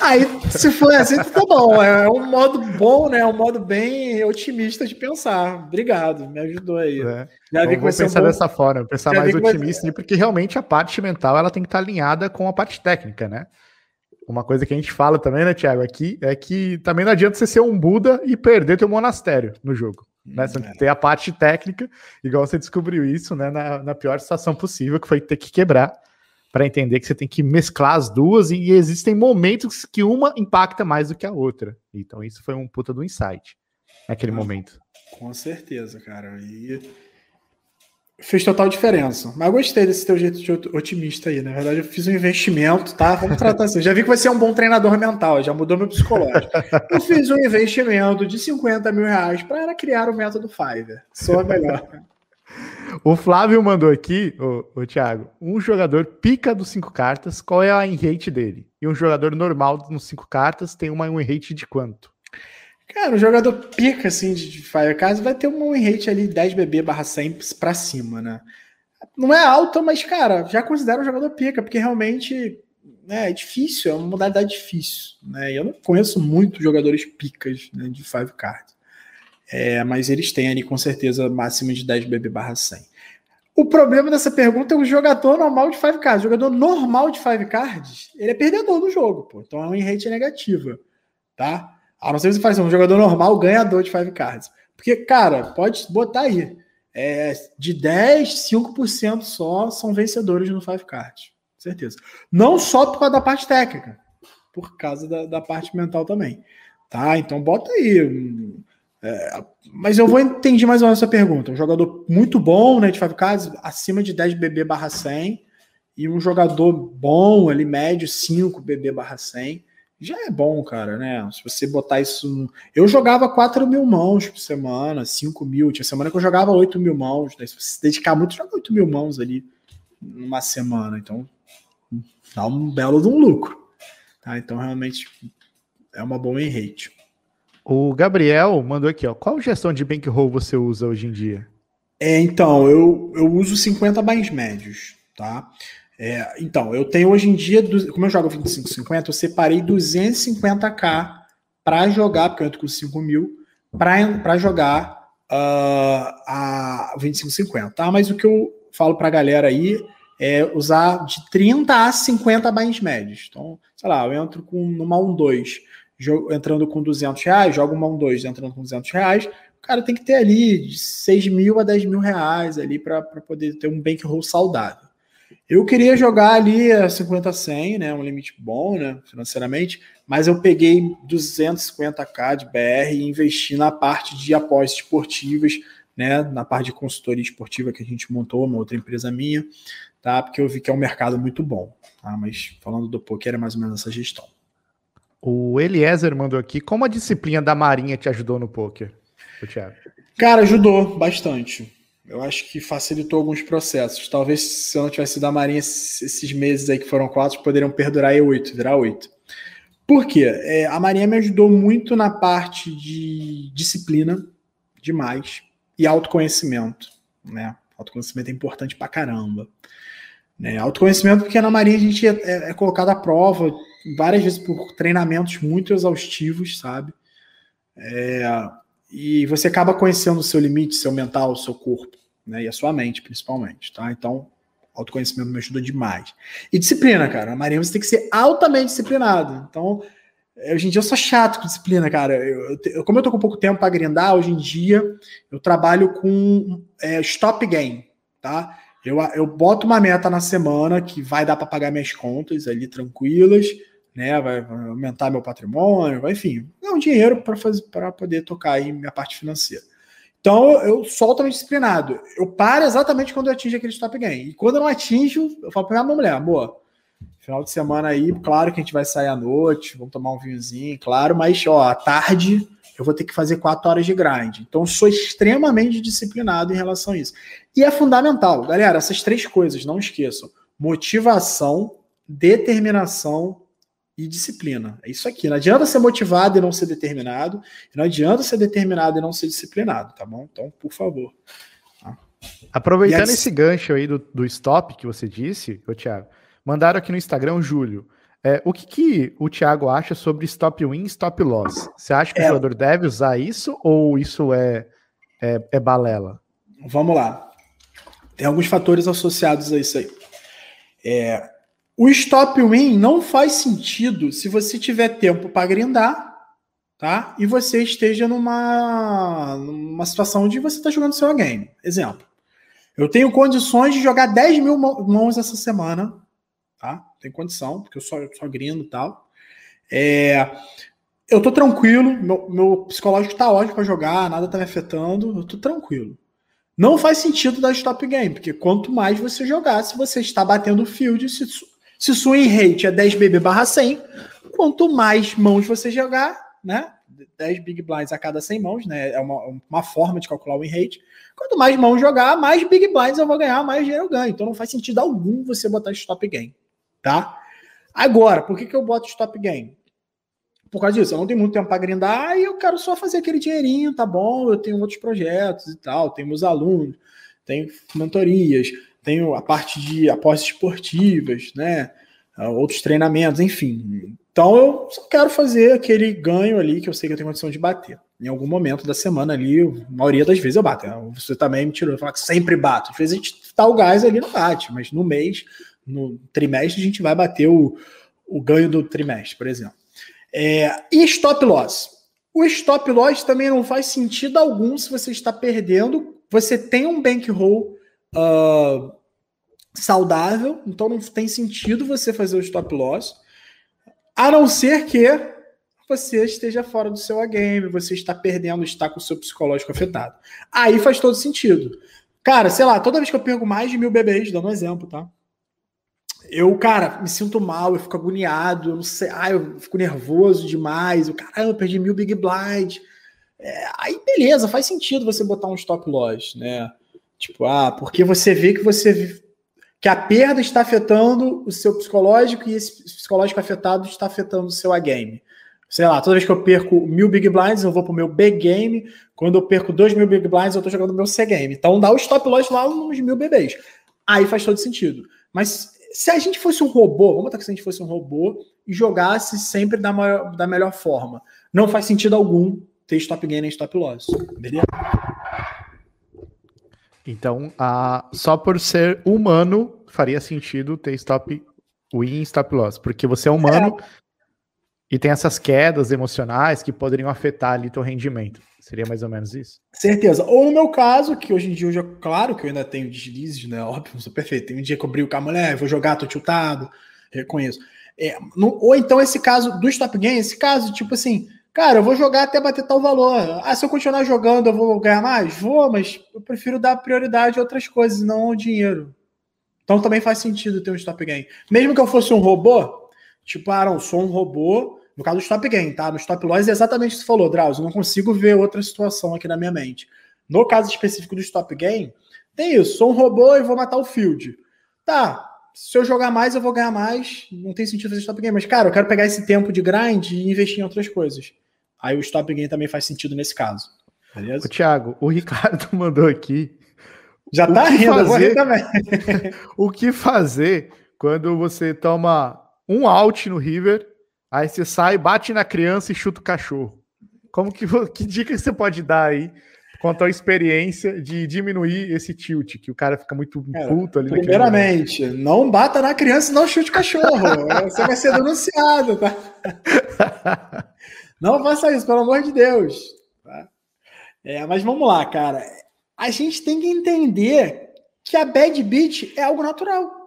Aí, se for assim, tá bom. É um modo bom, né? É um modo bem otimista de pensar. Obrigado, me ajudou aí. É. Já vi vou pensar um bom... dessa forma, pensar Já mais otimista, vai... porque realmente a parte mental ela tem que estar alinhada com a parte técnica, né? Uma coisa que a gente fala também, né, Thiago, aqui é que também não adianta você ser um Buda e perder teu monastério no jogo. Né? Você é. tem a parte técnica, igual você descobriu isso, né? Na, na pior situação possível, que foi ter que quebrar, para entender que você tem que mesclar as duas e existem momentos que uma impacta mais do que a outra. Então, isso foi um puta do insight naquele ah, momento. Com certeza, cara. E fez total diferença. Mas gostei desse teu jeito de otimista aí. Na verdade, eu fiz um investimento, tá? Vamos tratar assim. Já vi que você é um bom treinador mental, já mudou meu psicológico. Eu fiz um investimento de 50 mil reais para criar o método Fiverr. Sou a melhor. O Flávio mandou aqui, o, o Thiago, um jogador pica dos cinco cartas, qual é a rate dele? E um jogador normal nos cinco cartas tem uma win rate de quanto? Cara, o jogador pica, assim, de Firecast vai ter um win rate ali 10 BB barra 100 pra cima, né? Não é alto, mas, cara, já considero um jogador pica, porque realmente né, é difícil, é uma modalidade difícil, né? Eu não conheço muitos jogadores picas né, de Five Cards. É, mas eles têm ali, com certeza, máxima de 10 BB barra 100. O problema dessa pergunta é o jogador normal de Five Cards. O jogador normal de Five Cards, ele é perdedor no jogo, pô. Então é win rate negativa, tá? A não ser que você faz um jogador normal, ganhador de five cards. Porque, cara, pode botar aí. É, de 10, 5% só são vencedores no five cards. Certeza. Não só por causa da parte técnica, por causa da, da parte mental também. Tá? Então bota aí. É, mas eu vou entender mais ou menos essa pergunta. Um jogador muito bom, né, de five cards, acima de 10 BB barra 100, e um jogador bom, ali médio, 5 BB barra 100 já é bom, cara, né? Se você botar isso. Eu jogava 4 mil mãos por semana, 5 mil. Tinha semana que eu jogava 8 mil mãos. Né? Se você se dedicar muito, joga 8 mil mãos ali numa semana. Então, dá um belo de um lucro. Tá? Então, realmente, é uma boa em rate. O Gabriel mandou aqui, ó. Qual gestão de bankroll você usa hoje em dia? É, então, eu, eu uso 50 bens médios, tá? É, então, eu tenho hoje em dia, como eu jogo 25,50, eu separei 250k para jogar, porque eu entro com 5 mil, para jogar uh, a 25,50, tá? Mas o que eu falo para a galera aí é usar de 30 a 50 bens médios. Então, sei lá, eu entro com numa 1-2, entrando com 200 reais, jogo uma 1-2 entrando com 200 reais, o cara tem que ter ali de 6 mil a 10 mil reais ali para poder ter um bankroll saudável. Eu queria jogar ali a 50 100, né, um limite bom, né, financeiramente, mas eu peguei 250k de BR e investi na parte de apostas esportivas, né, na parte de consultoria esportiva que a gente montou, uma outra empresa minha, tá? Porque eu vi que é um mercado muito bom, tá? Mas falando do poker é mais ou menos essa gestão. O Eliezer mandou aqui, como a disciplina da Marinha te ajudou no poker, Thiago? Cara, ajudou bastante. Eu acho que facilitou alguns processos. Talvez se eu não tivesse da Marinha esses meses aí que foram quatro, poderiam perdurar aí oito, virar oito. Por quê? É, a Marinha me ajudou muito na parte de disciplina, demais, e autoconhecimento, né? Autoconhecimento é importante pra caramba. Né? Autoconhecimento, porque na Marinha a gente é, é, é colocado à prova várias vezes por treinamentos muito exaustivos, sabe? É, e você acaba conhecendo o seu limite, seu mental, o seu corpo, né? E a sua mente, principalmente, tá? Então, autoconhecimento me ajuda demais. E disciplina, cara. Na Marinha você tem que ser altamente disciplinado. Então, hoje em dia eu sou chato com disciplina, cara. Eu, eu, como eu tô com pouco tempo para grindar, hoje em dia eu trabalho com é, stop game, tá? Eu, eu boto uma meta na semana que vai dar para pagar minhas contas ali tranquilas, né? Vai, aumentar meu patrimônio, enfim, é um dinheiro para fazer para poder tocar aí minha parte financeira. Então eu sou altamente disciplinado. Eu paro exatamente quando eu atingo aquele stop gain. E quando eu não atingo, eu falo para minha mulher, amor, final de semana aí, claro que a gente vai sair à noite, vamos tomar um vinhozinho, claro, mas ó, à tarde eu vou ter que fazer quatro horas de grind. Então, sou extremamente disciplinado em relação a isso. E é fundamental, galera, essas três coisas, não esqueçam: motivação, determinação e disciplina. É isso aqui. Não adianta ser motivado e não ser determinado. Não adianta ser determinado e não ser disciplinado, tá bom? Então, por favor. Tá? Aproveitando esse gancho aí do, do stop que você disse, ô Thiago, mandaram aqui no Instagram o Júlio. É, o que, que, o Thiago acha sobre stop win e stop loss? Você acha que é. o jogador deve usar isso ou isso é, é, é, balela? Vamos lá. Tem alguns fatores associados a isso aí. É, o stop win não faz sentido se você tiver tempo para grindar, tá? E você esteja numa, numa situação onde você está jogando seu game. Exemplo. Eu tenho condições de jogar 10 mil mãos essa semana, tá? tem condição, porque eu só, só grindo e tal. É, eu tô tranquilo, meu, meu psicológico tá ótimo para jogar, nada tá me afetando, eu tô tranquilo. Não faz sentido dar stop game, porque quanto mais você jogar, se você está batendo field, se, se sua rate é 10 BB barra 100, quanto mais mãos você jogar, né? 10 big blinds a cada 100 mãos, né? É uma, uma forma de calcular o win rate. Quanto mais mãos jogar, mais big blinds eu vou ganhar, mais dinheiro eu ganho. Então não faz sentido algum você botar stop game tá? Agora, por que, que eu boto stop game? Por causa disso, eu não tenho muito tempo para grindar e eu quero só fazer aquele dinheirinho, tá bom? Eu tenho outros projetos e tal, tenho meus alunos, tenho mentorias, tenho a parte de apostas esportivas, né? Ah, outros treinamentos, enfim. Então eu só quero fazer aquele ganho ali que eu sei que eu tenho condição de bater. Em algum momento da semana ali, a maioria das vezes eu bato. Você também me tirou, falar que sempre bato. Às vezes a gente tá o gás ali não bate, mas no mês no trimestre, a gente vai bater o, o ganho do trimestre, por exemplo. É, e stop loss? O stop loss também não faz sentido algum se você está perdendo. Você tem um bankroll uh, saudável, então não tem sentido você fazer o stop loss, a não ser que você esteja fora do seu game, você está perdendo, está com o seu psicológico afetado. Aí faz todo sentido. Cara, sei lá, toda vez que eu perco mais de mil bebês, dando um exemplo, tá? eu, cara, me sinto mal, eu fico agoniado, eu não sei, ah, eu fico nervoso demais, eu, caramba, eu perdi mil Big Blind. É, aí, beleza, faz sentido você botar um stop loss, né? Tipo, ah, porque você vê que você que a perda está afetando o seu psicológico e esse psicológico afetado está afetando o seu a game. sei lá, toda vez que eu perco mil Big Blinds, eu vou pro meu B Game. Quando eu perco dois mil Big Blinds, eu tô jogando meu C Game. Então dá o stop loss lá nos mil bebês. Aí faz todo sentido. Mas se a gente fosse um robô, vamos botar que se a gente fosse um robô e jogasse sempre da, maior, da melhor forma, não faz sentido algum ter stop gain e stop loss. Beleza? Então, a, só por ser humano, faria sentido ter stop win e stop loss, porque você é humano é. e tem essas quedas emocionais que poderiam afetar ali teu rendimento. Seria mais ou menos isso? Certeza. Ou no meu caso, que hoje em dia eu jogo, claro que eu ainda tenho deslizes, né? Óbvio, sou perfeito. Tem um dia que eu brigo com a mulher, vou jogar, tô tiltado, reconheço. É, ou então esse caso do stop game, esse caso, tipo assim, cara, eu vou jogar até bater tal valor. Ah, se eu continuar jogando, eu vou ganhar mais? Vou, mas eu prefiro dar prioridade a outras coisas, não ao dinheiro. Então também faz sentido ter um stop game. Mesmo que eu fosse um robô, tipo, ah, não, sou um robô, no caso do stop gain, tá? No stop loss é exatamente o que você falou, Drauzio. Não consigo ver outra situação aqui na minha mente. No caso específico do stop gain, tem isso. Sou um robô e vou matar o field. Tá. Se eu jogar mais, eu vou ganhar mais. Não tem sentido fazer stop gain. Mas, cara, eu quero pegar esse tempo de grind e investir em outras coisas. Aí o stop gain também faz sentido nesse caso. Beleza? O Thiago, o Ricardo mandou aqui. Já tá rindo, fazer, também. o que fazer quando você toma um out no River Aí você sai, bate na criança e chuta o cachorro. Como que, que dica você pode dar aí quanto à experiência de diminuir esse tilt, que o cara fica muito puto ali Primeiramente, não bata na criança e não chute o cachorro. você vai ser denunciado, tá? Não faça isso, pelo amor de Deus. Tá? É, mas vamos lá, cara. A gente tem que entender que a bad beat é algo natural.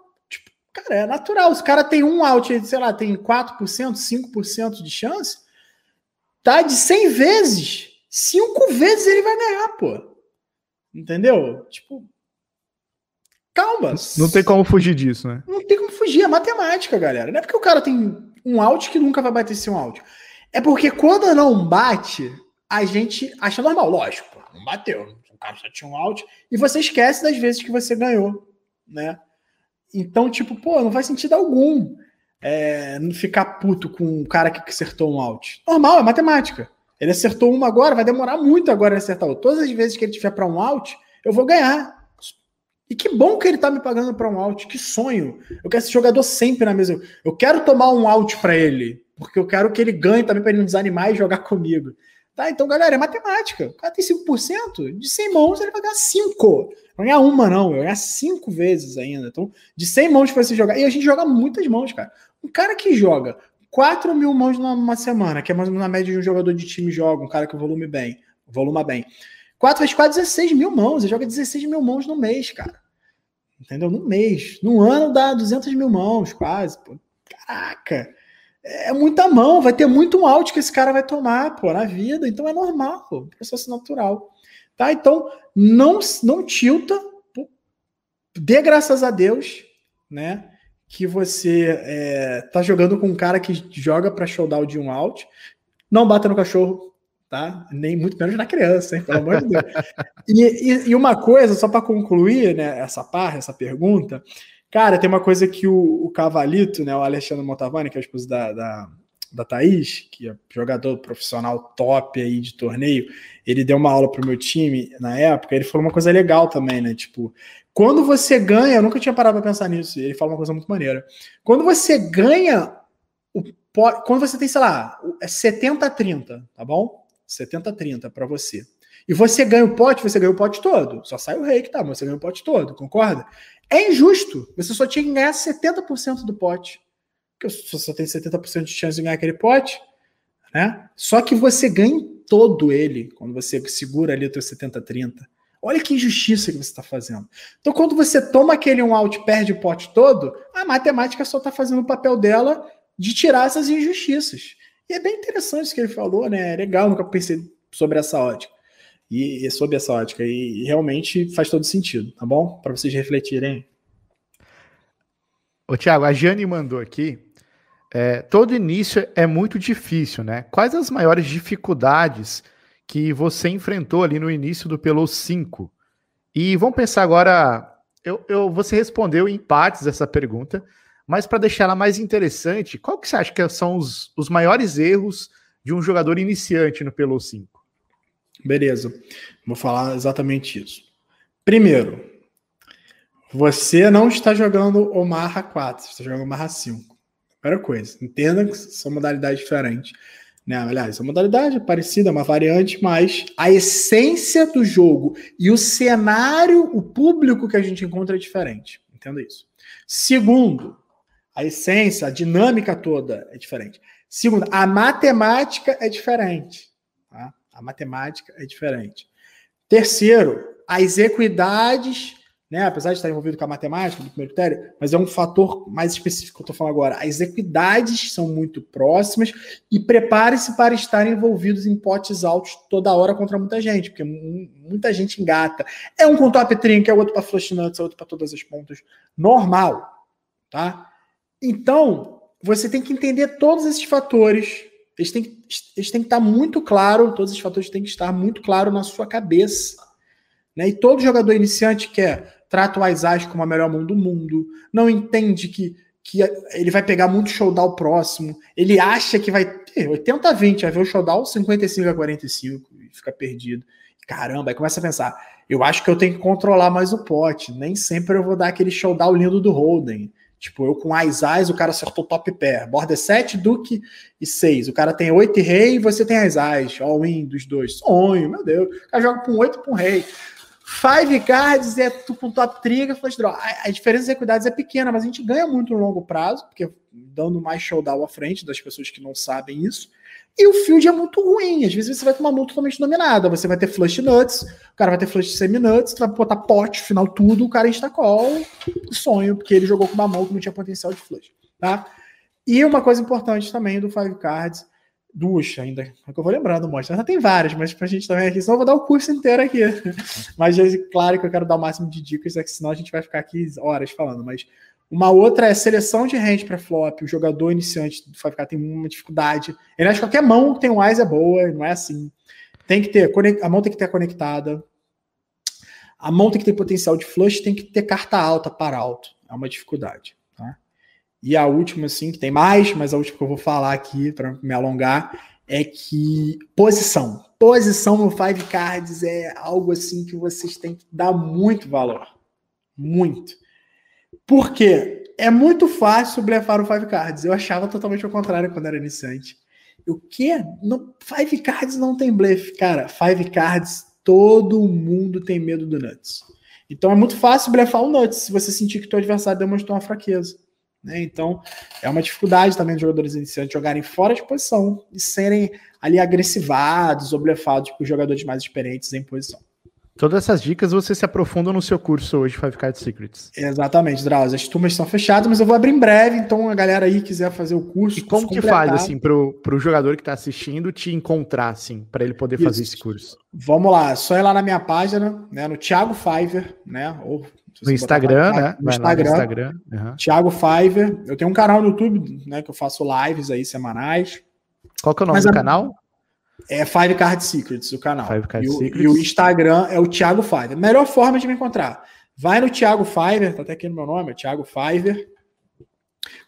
Cara, é natural. Os cara tem um out, sei lá, tem 4%, 5% de chance. Tá de 100 vezes. 5 vezes ele vai ganhar, pô. Entendeu? Tipo. Calma. Não tem como fugir disso, né? Não tem como fugir. É matemática, galera. Não é porque o cara tem um out que nunca vai bater esse um out. É porque quando não bate, a gente acha normal. Lógico, não bateu. O cara só tinha um out. E você esquece das vezes que você ganhou, né? Então, tipo, pô, não faz sentido algum é, não ficar puto com um cara que acertou um out. Normal, é matemática. Ele acertou uma agora, vai demorar muito agora a acertar outro. Todas as vezes que ele tiver para um out, eu vou ganhar. E que bom que ele tá me pagando para um out. Que sonho. Eu quero esse jogador sempre na mesa. Eu quero tomar um out para ele, porque eu quero que ele ganhe também para ele não desanimar e jogar comigo. Tá? Então, galera, é matemática. O cara tem 5%, de 100 mãos ele vai ganhar 5. Vai ganhar uma, não. Vai ganhar 5 vezes ainda. Então, de 100 mãos para você jogar. E a gente joga muitas mãos, cara. Um cara que joga 4 mil mãos numa semana, que é mais ou menos na média de um jogador de time joga, um cara que volume bem, voluma bem. 4 vezes 4, 16 mil mãos. Ele joga 16 mil mãos no mês, cara. Entendeu? No mês. No ano dá 200 mil mãos, quase. Pô. Caraca é muita mão, vai ter muito out que esse cara vai tomar, pô, na vida, então é normal, pô, processo natural. Tá? Então, não não tilta, pô, dê graças a Deus, né, que você é, tá jogando com um cara que joga para showdown de um out, não bata no cachorro, tá? Nem muito menos na criança, hein, pelo amor de Deus. E, e, e uma coisa, só para concluir, né, essa parte, essa pergunta, Cara, tem uma coisa que o, o Cavalito, né, o Alexandre Montavani, que é o esposo da, da, da Thaís, que é jogador profissional top aí de torneio, ele deu uma aula pro meu time na época, ele falou uma coisa legal também, né? Tipo, quando você ganha, eu nunca tinha parado para pensar nisso, ele fala uma coisa muito maneira. Quando você ganha, o, quando você tem, sei lá, é 70-30, tá bom? 70-30 para você. E você ganha o pote, você ganha o pote todo. Só sai o rei que tá, mas você ganha o pote todo, concorda? É injusto. Você só tinha que ganhar 70% do pote. Porque você só tem 70% de chance de ganhar aquele pote, né? Só que você ganha todo ele quando você segura ali o teu 70-30. Olha que injustiça que você está fazendo. Então, quando você toma aquele um out perde o pote todo, a matemática só está fazendo o papel dela de tirar essas injustiças. E é bem interessante isso que ele falou, né? É legal, nunca pensei sobre essa ótica e, e sob essa ótica. E, e, realmente faz todo sentido, tá bom? Para vocês refletirem. Ô, Tiago, a Jane mandou aqui. É, todo início é muito difícil, né? Quais as maiores dificuldades que você enfrentou ali no início do Pelo 5? E vamos pensar agora. Eu, eu, você respondeu em partes essa pergunta, mas para deixar ela mais interessante, qual que você acha que são os, os maiores erros de um jogador iniciante no Pelo 5? Beleza, vou falar exatamente isso. Primeiro, você não está jogando Omaha 4, você está jogando Omaha 5. Primeira coisa, entenda que são modalidades diferentes. Né? Aliás, a modalidade é parecida, é uma variante, mas a essência do jogo e o cenário, o público que a gente encontra é diferente. Entenda isso. Segundo, a essência, a dinâmica toda é diferente. Segundo, a matemática é diferente. A matemática é diferente. Terceiro, as equidades né? Apesar de estar envolvido com a matemática do primeiro critério, mas é um fator mais específico que eu estou falando agora. As equidades são muito próximas e prepare-se para estar envolvidos em potes altos toda hora contra muita gente, porque muita gente engata. É um com top trinca, é outro para flush é outro para todas as pontas. Normal, tá? Então, você tem que entender todos esses fatores. Eles têm, eles têm que estar muito claro, todos esses fatores têm que estar muito claro na sua cabeça. Né? E todo jogador iniciante quer trata o Isaac como a melhor mão do mundo, não entende que, que ele vai pegar muito showdown próximo, ele acha que vai ter 80 a 20, vai ver o showdown 55 a 45 e fica perdido. Caramba, aí começa a pensar, eu acho que eu tenho que controlar mais o pote, nem sempre eu vou dar aquele showdown lindo do Holden. Tipo, eu com Ais o cara acertou top pair. Borda 7, Duque e 6. O cara tem 8 e rei e você tem Ais Ais. All-in dos dois. Sonho, meu Deus. O cara joga com 8 e com rei. Five cards é tu com top trigger, flash draw. A, a diferença de equidades é pequena, mas a gente ganha muito no longo prazo, porque dando mais showdown à frente das pessoas que não sabem isso. E o field é muito ruim. Às vezes você vai ter uma mão totalmente dominada. Você vai ter flush nuts, o cara vai ter flush semi-nuts, vai botar pote, final tudo, o cara insta-call, sonho, porque ele jogou com uma mão que não tinha potencial de flush. Tá? E uma coisa importante também do Five Cards duas ainda, é que eu vou lembrando, mostra. Já tem várias, mas pra gente também aqui, senão eu vou dar o curso inteiro aqui. mas é claro que eu quero dar o máximo de dicas, é que senão a gente vai ficar aqui horas falando. Mas uma outra é seleção de range para flop. O jogador iniciante do 5K tem uma dificuldade. Ele acha que qualquer mão que tem um Eyes é boa, não é assim. Tem que ter, a mão tem que ter conectada. A mão tem que ter potencial de flush, tem que ter carta alta para alto. É uma dificuldade. E a última, assim, que tem mais, mas a última que eu vou falar aqui para me alongar é que posição. Posição no Five Cards é algo assim que vocês têm que dar muito valor. Muito. Por quê? É muito fácil blefar o Five Cards. Eu achava totalmente ao contrário quando era iniciante. O quê? No, five Cards não tem blefe. Cara, Five Cards, todo mundo tem medo do Nuts. Então é muito fácil blefar o Nuts se você sentir que o adversário demonstrou uma fraqueza. Né? Então, é uma dificuldade também dos jogadores iniciantes jogarem fora de posição e serem ali agressivados ou blefados por jogadores mais experientes em posição. Todas essas dicas você se aprofunda no seu curso hoje, Five Card Secrets. Exatamente, Drauzio. As turmas estão fechadas, mas eu vou abrir em breve, então a galera aí quiser fazer o curso. E como que faz, assim, para o jogador que está assistindo te encontrar, assim, para ele poder Isso. fazer esse curso? Vamos lá, só ir lá na minha página, né, no Thiago Fiverr, né, ou no Instagram, né? No Instagram. No Instagram. Uhum. Thiago Fiverr. Eu tenho um canal no YouTube, né? Que eu faço lives aí semanais. Qual que é o nome Mas do a... canal? É Five Card Secrets, o canal. Five Card e, o, Secrets. e o Instagram é o Thiago Fiverr. Melhor forma de me encontrar. Vai no Thiago Fiverr, tá até aqui no meu nome, é Thiago Fiverr,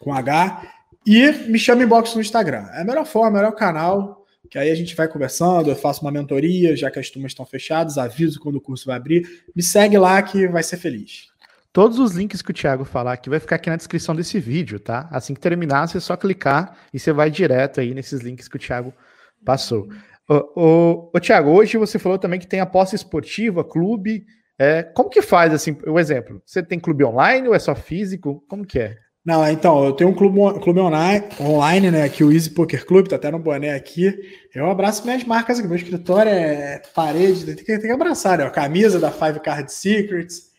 com H, e me chama inbox no Instagram. É a melhor forma, é o melhor canal, que aí a gente vai conversando, eu faço uma mentoria, já que as turmas estão fechadas, aviso quando o curso vai abrir. Me segue lá que vai ser feliz. Todos os links que o Thiago falar aqui vai ficar aqui na descrição desse vídeo, tá? Assim que terminar, você só clicar e você vai direto aí nesses links que o Thiago passou. Ô, ô, ô Thiago, hoje você falou também que tem aposta esportiva, clube. É, como que faz, assim, o exemplo? Você tem clube online ou é só físico? Como que é? Não, então, eu tenho um clube, clube online, online, né? Aqui o Easy Poker Club, tá até no boné aqui. Eu abraço minhas marcas aqui. Meu escritório é parede, tem que, tem que abraçar, né? A camisa da Five Card Secrets.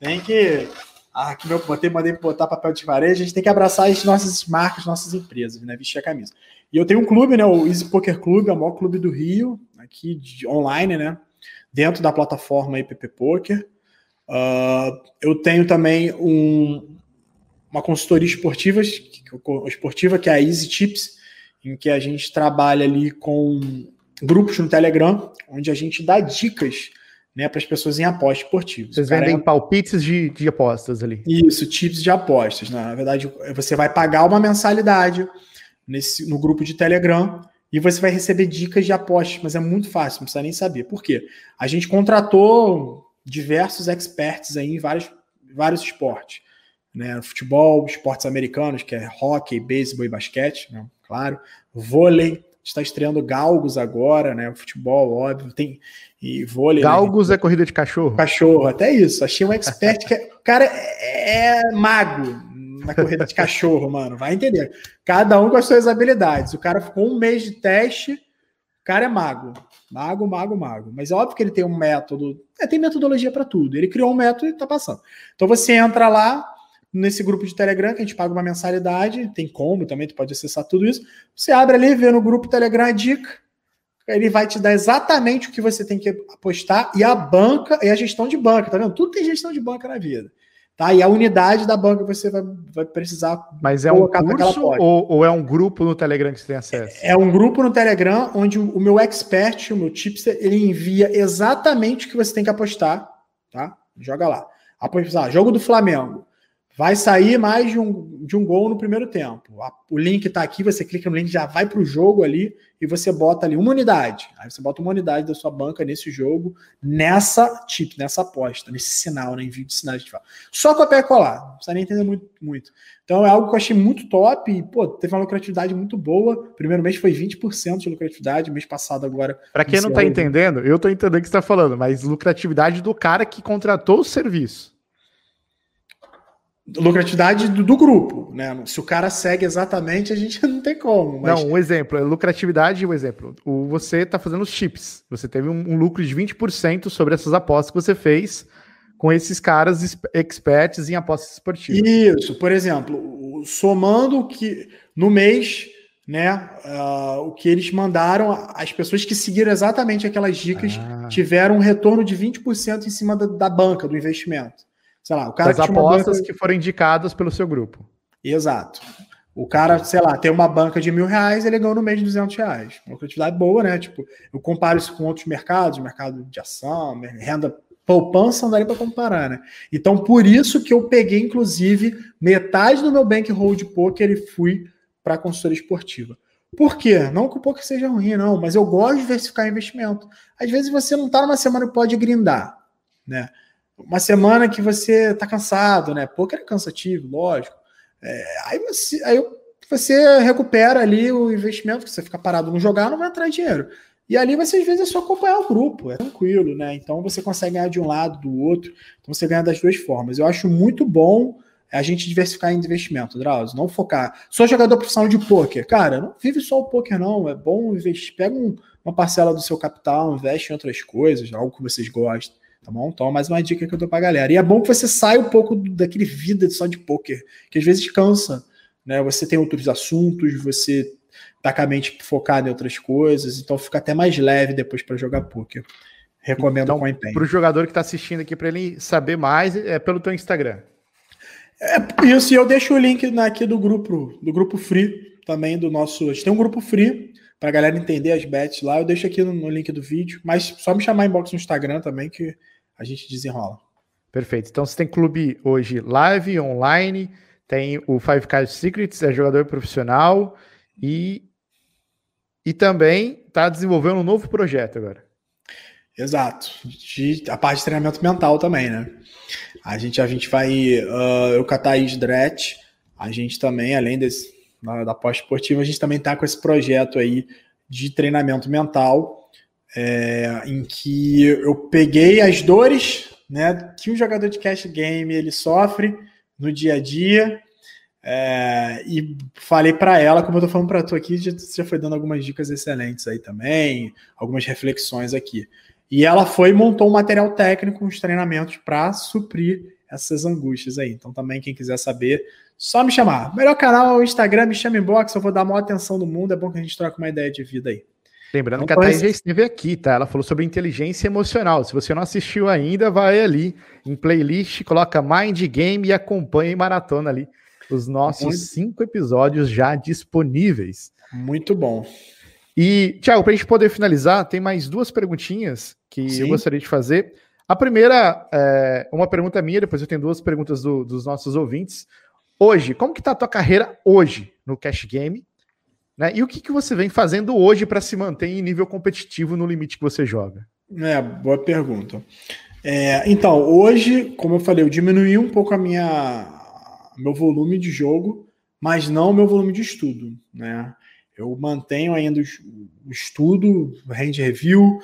Tem que. Ah, aqui meu botei, mandei botar papel de parede. A gente tem que abraçar as nossas marcas, nossas empresas, né? Vestir a camisa. E eu tenho um clube, né? O Easy Poker Club, é o maior clube do Rio, aqui de, online, né? Dentro da plataforma IPP Poker. Uh, eu tenho também um, uma consultoria esportiva, esportiva, que é a Easy Tips, em que a gente trabalha ali com grupos no Telegram, onde a gente dá dicas né, para as pessoas em apostas esportivas. Vocês vendem é... palpites de, de apostas ali. Isso, tips de apostas. Né? Na verdade, você vai pagar uma mensalidade nesse, no grupo de Telegram e você vai receber dicas de apostas, mas é muito fácil, não precisa nem saber. Por quê? A gente contratou diversos experts aí em vários, vários esportes. Né? Futebol, esportes americanos, que é hockey, beisebol e basquete, né? claro. Vôlei, está estreando galgos agora, né? Futebol, óbvio, tem e vôlei. Né? Galgos né? é corrida de cachorro? Cachorro, até isso. Achei um expert que é, o cara é, é mago na corrida de cachorro, mano. Vai entender. Cada um com as suas habilidades. O cara ficou um mês de teste, o cara é mago. Mago, mago, mago. Mas é óbvio que ele tem um método. É, tem metodologia para tudo. Ele criou um método e tá passando. Então você entra lá nesse grupo de Telegram, que a gente paga uma mensalidade, tem como também, tu pode acessar tudo isso. Você abre ali, vê no grupo Telegram a dica. Ele vai te dar exatamente o que você tem que apostar e a banca e a gestão de banca, tá vendo? Tudo tem gestão de banca na vida. Tá? E a unidade da banca você vai, vai precisar. Mas é um curso ou, ou, é um grupo no Telegram que você tem acesso? É um grupo no Telegram onde o, o meu expert, o meu tipster, ele envia exatamente o que você tem que apostar. Tá? Joga lá. Apostar, jogo do Flamengo. Vai sair mais de um, de um gol no primeiro tempo. O link está aqui, você clica no link, já vai para o jogo ali e você bota ali uma unidade. Aí você bota uma unidade da sua banca nesse jogo, nessa tip, nessa aposta, nesse sinal, né, envio de sinais de fala. Só copiar e colar, não precisa nem entender muito, muito. Então é algo que eu achei muito top e, pô, teve uma lucratividade muito boa. Primeiro mês foi 20% de lucratividade, mês passado agora. Para quem não está entendendo, eu estou entendendo o que você está falando, mas lucratividade do cara que contratou o serviço lucratividade do, do, grupo, né? Se o cara segue exatamente, a gente não tem como. Mas... Não, um exemplo, é lucratividade, um exemplo. O, você está fazendo os chips. Você teve um, um, lucro de 20% sobre essas apostas que você fez com esses caras experts em apostas esportivas. Isso, por exemplo, somando que no mês, né, uh, o que eles mandaram, as pessoas que seguiram exatamente aquelas dicas ah. tiveram um retorno de 20% em cima da, da banca, do investimento. Sei lá, o cara As apostas banca... que foram indicadas pelo seu grupo. Exato. O cara, sei lá, tem uma banca de mil reais, ele ganhou no mês de 200 reais. Uma quantidade boa, né? Tipo, eu comparo isso com outros mercados, mercado de ação, renda poupança, não daria para comparar, né? Então, por isso que eu peguei, inclusive, metade do meu bankroll de poker e fui para a consultoria esportiva. Por quê? Não que o poker seja ruim, não, mas eu gosto de diversificar investimento. Às vezes você não está numa semana que pode grindar, né? Uma semana que você tá cansado, né? Poker é cansativo, lógico. É, aí, você, aí você recupera ali o investimento, que você fica parado no jogar, não vai entrar dinheiro. E ali você, às vezes, é só acompanhar o grupo, é tranquilo, né? Então você consegue ganhar de um lado, do outro. Então você ganha das duas formas. Eu acho muito bom a gente diversificar em investimento, Drauzio. Não focar. Sou jogador profissional de poker. Cara, não vive só o poker, não. É bom investir. Pega um, uma parcela do seu capital, investe em outras coisas, algo que vocês gostem. Tá bom? Então, mais uma dica que eu dou pra galera. E é bom que você saia um pouco daquele vida só de poker, que às vezes cansa, né? Você tem outros assuntos, você tá com a mente focada em outras coisas, então fica até mais leve depois para jogar poker. Recomendo então, com empenho. Para o jogador que está assistindo aqui, para ele saber mais, é pelo teu Instagram. É isso, e eu deixo o link aqui do grupo, do grupo free também do nosso. A gente tem um grupo free para a galera entender as bets lá. Eu deixo aqui no, no, link do vídeo, mas só me chamar inbox no Instagram também que a gente desenrola. Perfeito. Então você tem clube hoje live, online, tem o Five Card Secrets, é jogador profissional e, e também está desenvolvendo um novo projeto agora. Exato. De, a parte de treinamento mental também, né? A gente, a gente vai. Uh, eu com a Thaís Dret, a gente também, além desse, da, da pós-esportiva, a gente também está com esse projeto aí de treinamento mental é, em que eu peguei as dores né, que o jogador de cash game ele sofre no dia a dia é, e falei para ela, como eu tô falando para tu aqui, já, já foi dando algumas dicas excelentes aí também, algumas reflexões aqui. E ela foi e montou um material técnico, uns treinamentos para suprir essas angústias aí. Então também quem quiser saber, só me chamar. Melhor canal Instagram, me chama inbox, eu vou dar a maior atenção do mundo, é bom que a gente troque uma ideia de vida aí. Lembrando que a Thaís já esteve aqui, tá? Ela falou sobre inteligência emocional. Se você não assistiu ainda, vai ali em playlist, coloca Mind Game e acompanhe maratona ali os nossos Muito... cinco episódios já disponíveis. Muito bom. E, Thiago, para a gente poder finalizar, tem mais duas perguntinhas que Sim. eu gostaria de fazer. A primeira é uma pergunta minha, depois eu tenho duas perguntas do, dos nossos ouvintes. Hoje, como que tá a tua carreira hoje no Cash Game? Né? E o que, que você vem fazendo hoje para se manter em nível competitivo no limite que você joga? É, boa pergunta. É, então, hoje, como eu falei, eu diminui um pouco a minha meu volume de jogo, mas não o meu volume de estudo, né? Eu mantenho ainda o estudo, hand review.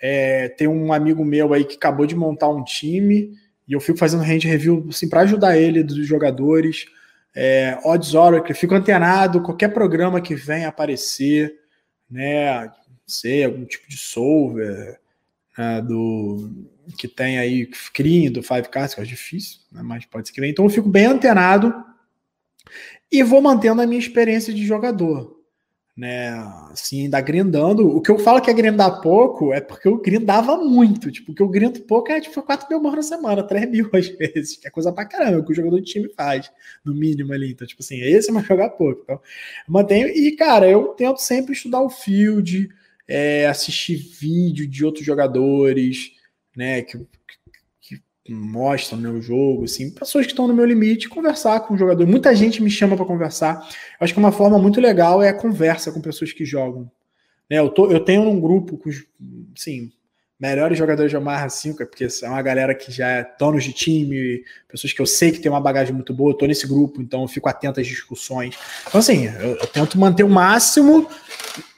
É, tem um amigo meu aí que acabou de montar um time e eu fico fazendo hand review assim, para ajudar ele, dos jogadores. É, Odds Oracle, fico antenado, qualquer programa que venha aparecer, né? Sei, algum tipo de solver né, do que tem aí screen do 5K, que é difícil, né, mas pode ser que venha. Então eu fico bem antenado e vou mantendo a minha experiência de jogador né, assim, ainda grindando. O que eu falo que é grindar pouco é porque eu grindava muito. Tipo, o que eu grindo pouco é tipo 4 mil morros na semana, 3 mil às vezes, que é coisa pra caramba, que o jogador de time faz, no mínimo ali. Então, tipo assim, esse é mais jogar pouco. Então, mantenho. E, cara, eu tento sempre estudar o field, é, assistir vídeo de outros jogadores, né, que, mostram meu jogo, assim, pessoas que estão no meu limite, conversar com o jogador. Muita gente me chama para conversar. Eu acho que uma forma muito legal é a conversa com pessoas que jogam. Né, eu, tô, eu tenho um grupo com os sim, melhores jogadores de Omaha 5, porque é uma galera que já é donos de time, pessoas que eu sei que tem uma bagagem muito boa, eu tô nesse grupo, então eu fico atento às discussões. Então, assim, eu, eu tento manter o máximo,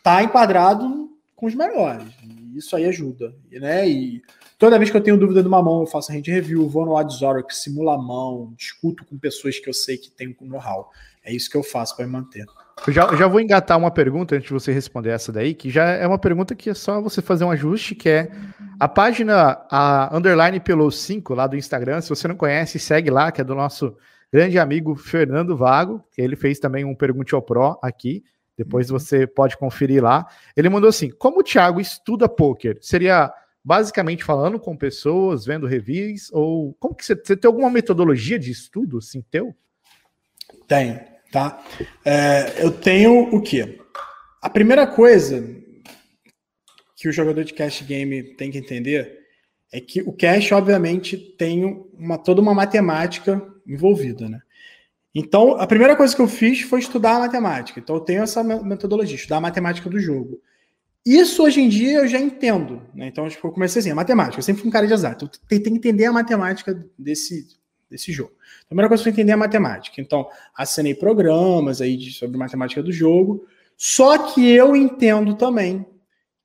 tá enquadrado com os melhores. Isso aí ajuda, né? E Toda vez que eu tenho dúvida de uma mão, eu faço a hand review, vou no que simula a mão, discuto com pessoas que eu sei que tem know-how. É isso que eu faço para me manter. Eu já, já vou engatar uma pergunta antes de você responder essa daí, que já é uma pergunta que é só você fazer um ajuste, que é a página, a underline pelo 5 lá do Instagram, se você não conhece, segue lá, que é do nosso grande amigo Fernando Vago, que ele fez também um Pergunte ao Pro aqui, depois uhum. você pode conferir lá. Ele mandou assim, como o Thiago estuda poker, seria basicamente falando com pessoas, vendo reviews, ou como que você, você tem alguma metodologia de estudo assim teu? Tem, tá? É, eu tenho o quê? A primeira coisa que o jogador de cash game tem que entender é que o cash, obviamente, tem uma, toda uma matemática envolvida, né? Então, a primeira coisa que eu fiz foi estudar a matemática. Então, eu tenho essa metodologia, estudar a matemática do jogo. Isso hoje em dia eu já entendo. Né? Então, tipo, eu comecei assim, a matemática. Eu sempre fui um cara de tem, tem que entender a matemática desse, desse jogo. Então, a primeira coisa foi entender a matemática. Então, assinei programas aí de, sobre matemática do jogo. Só que eu entendo também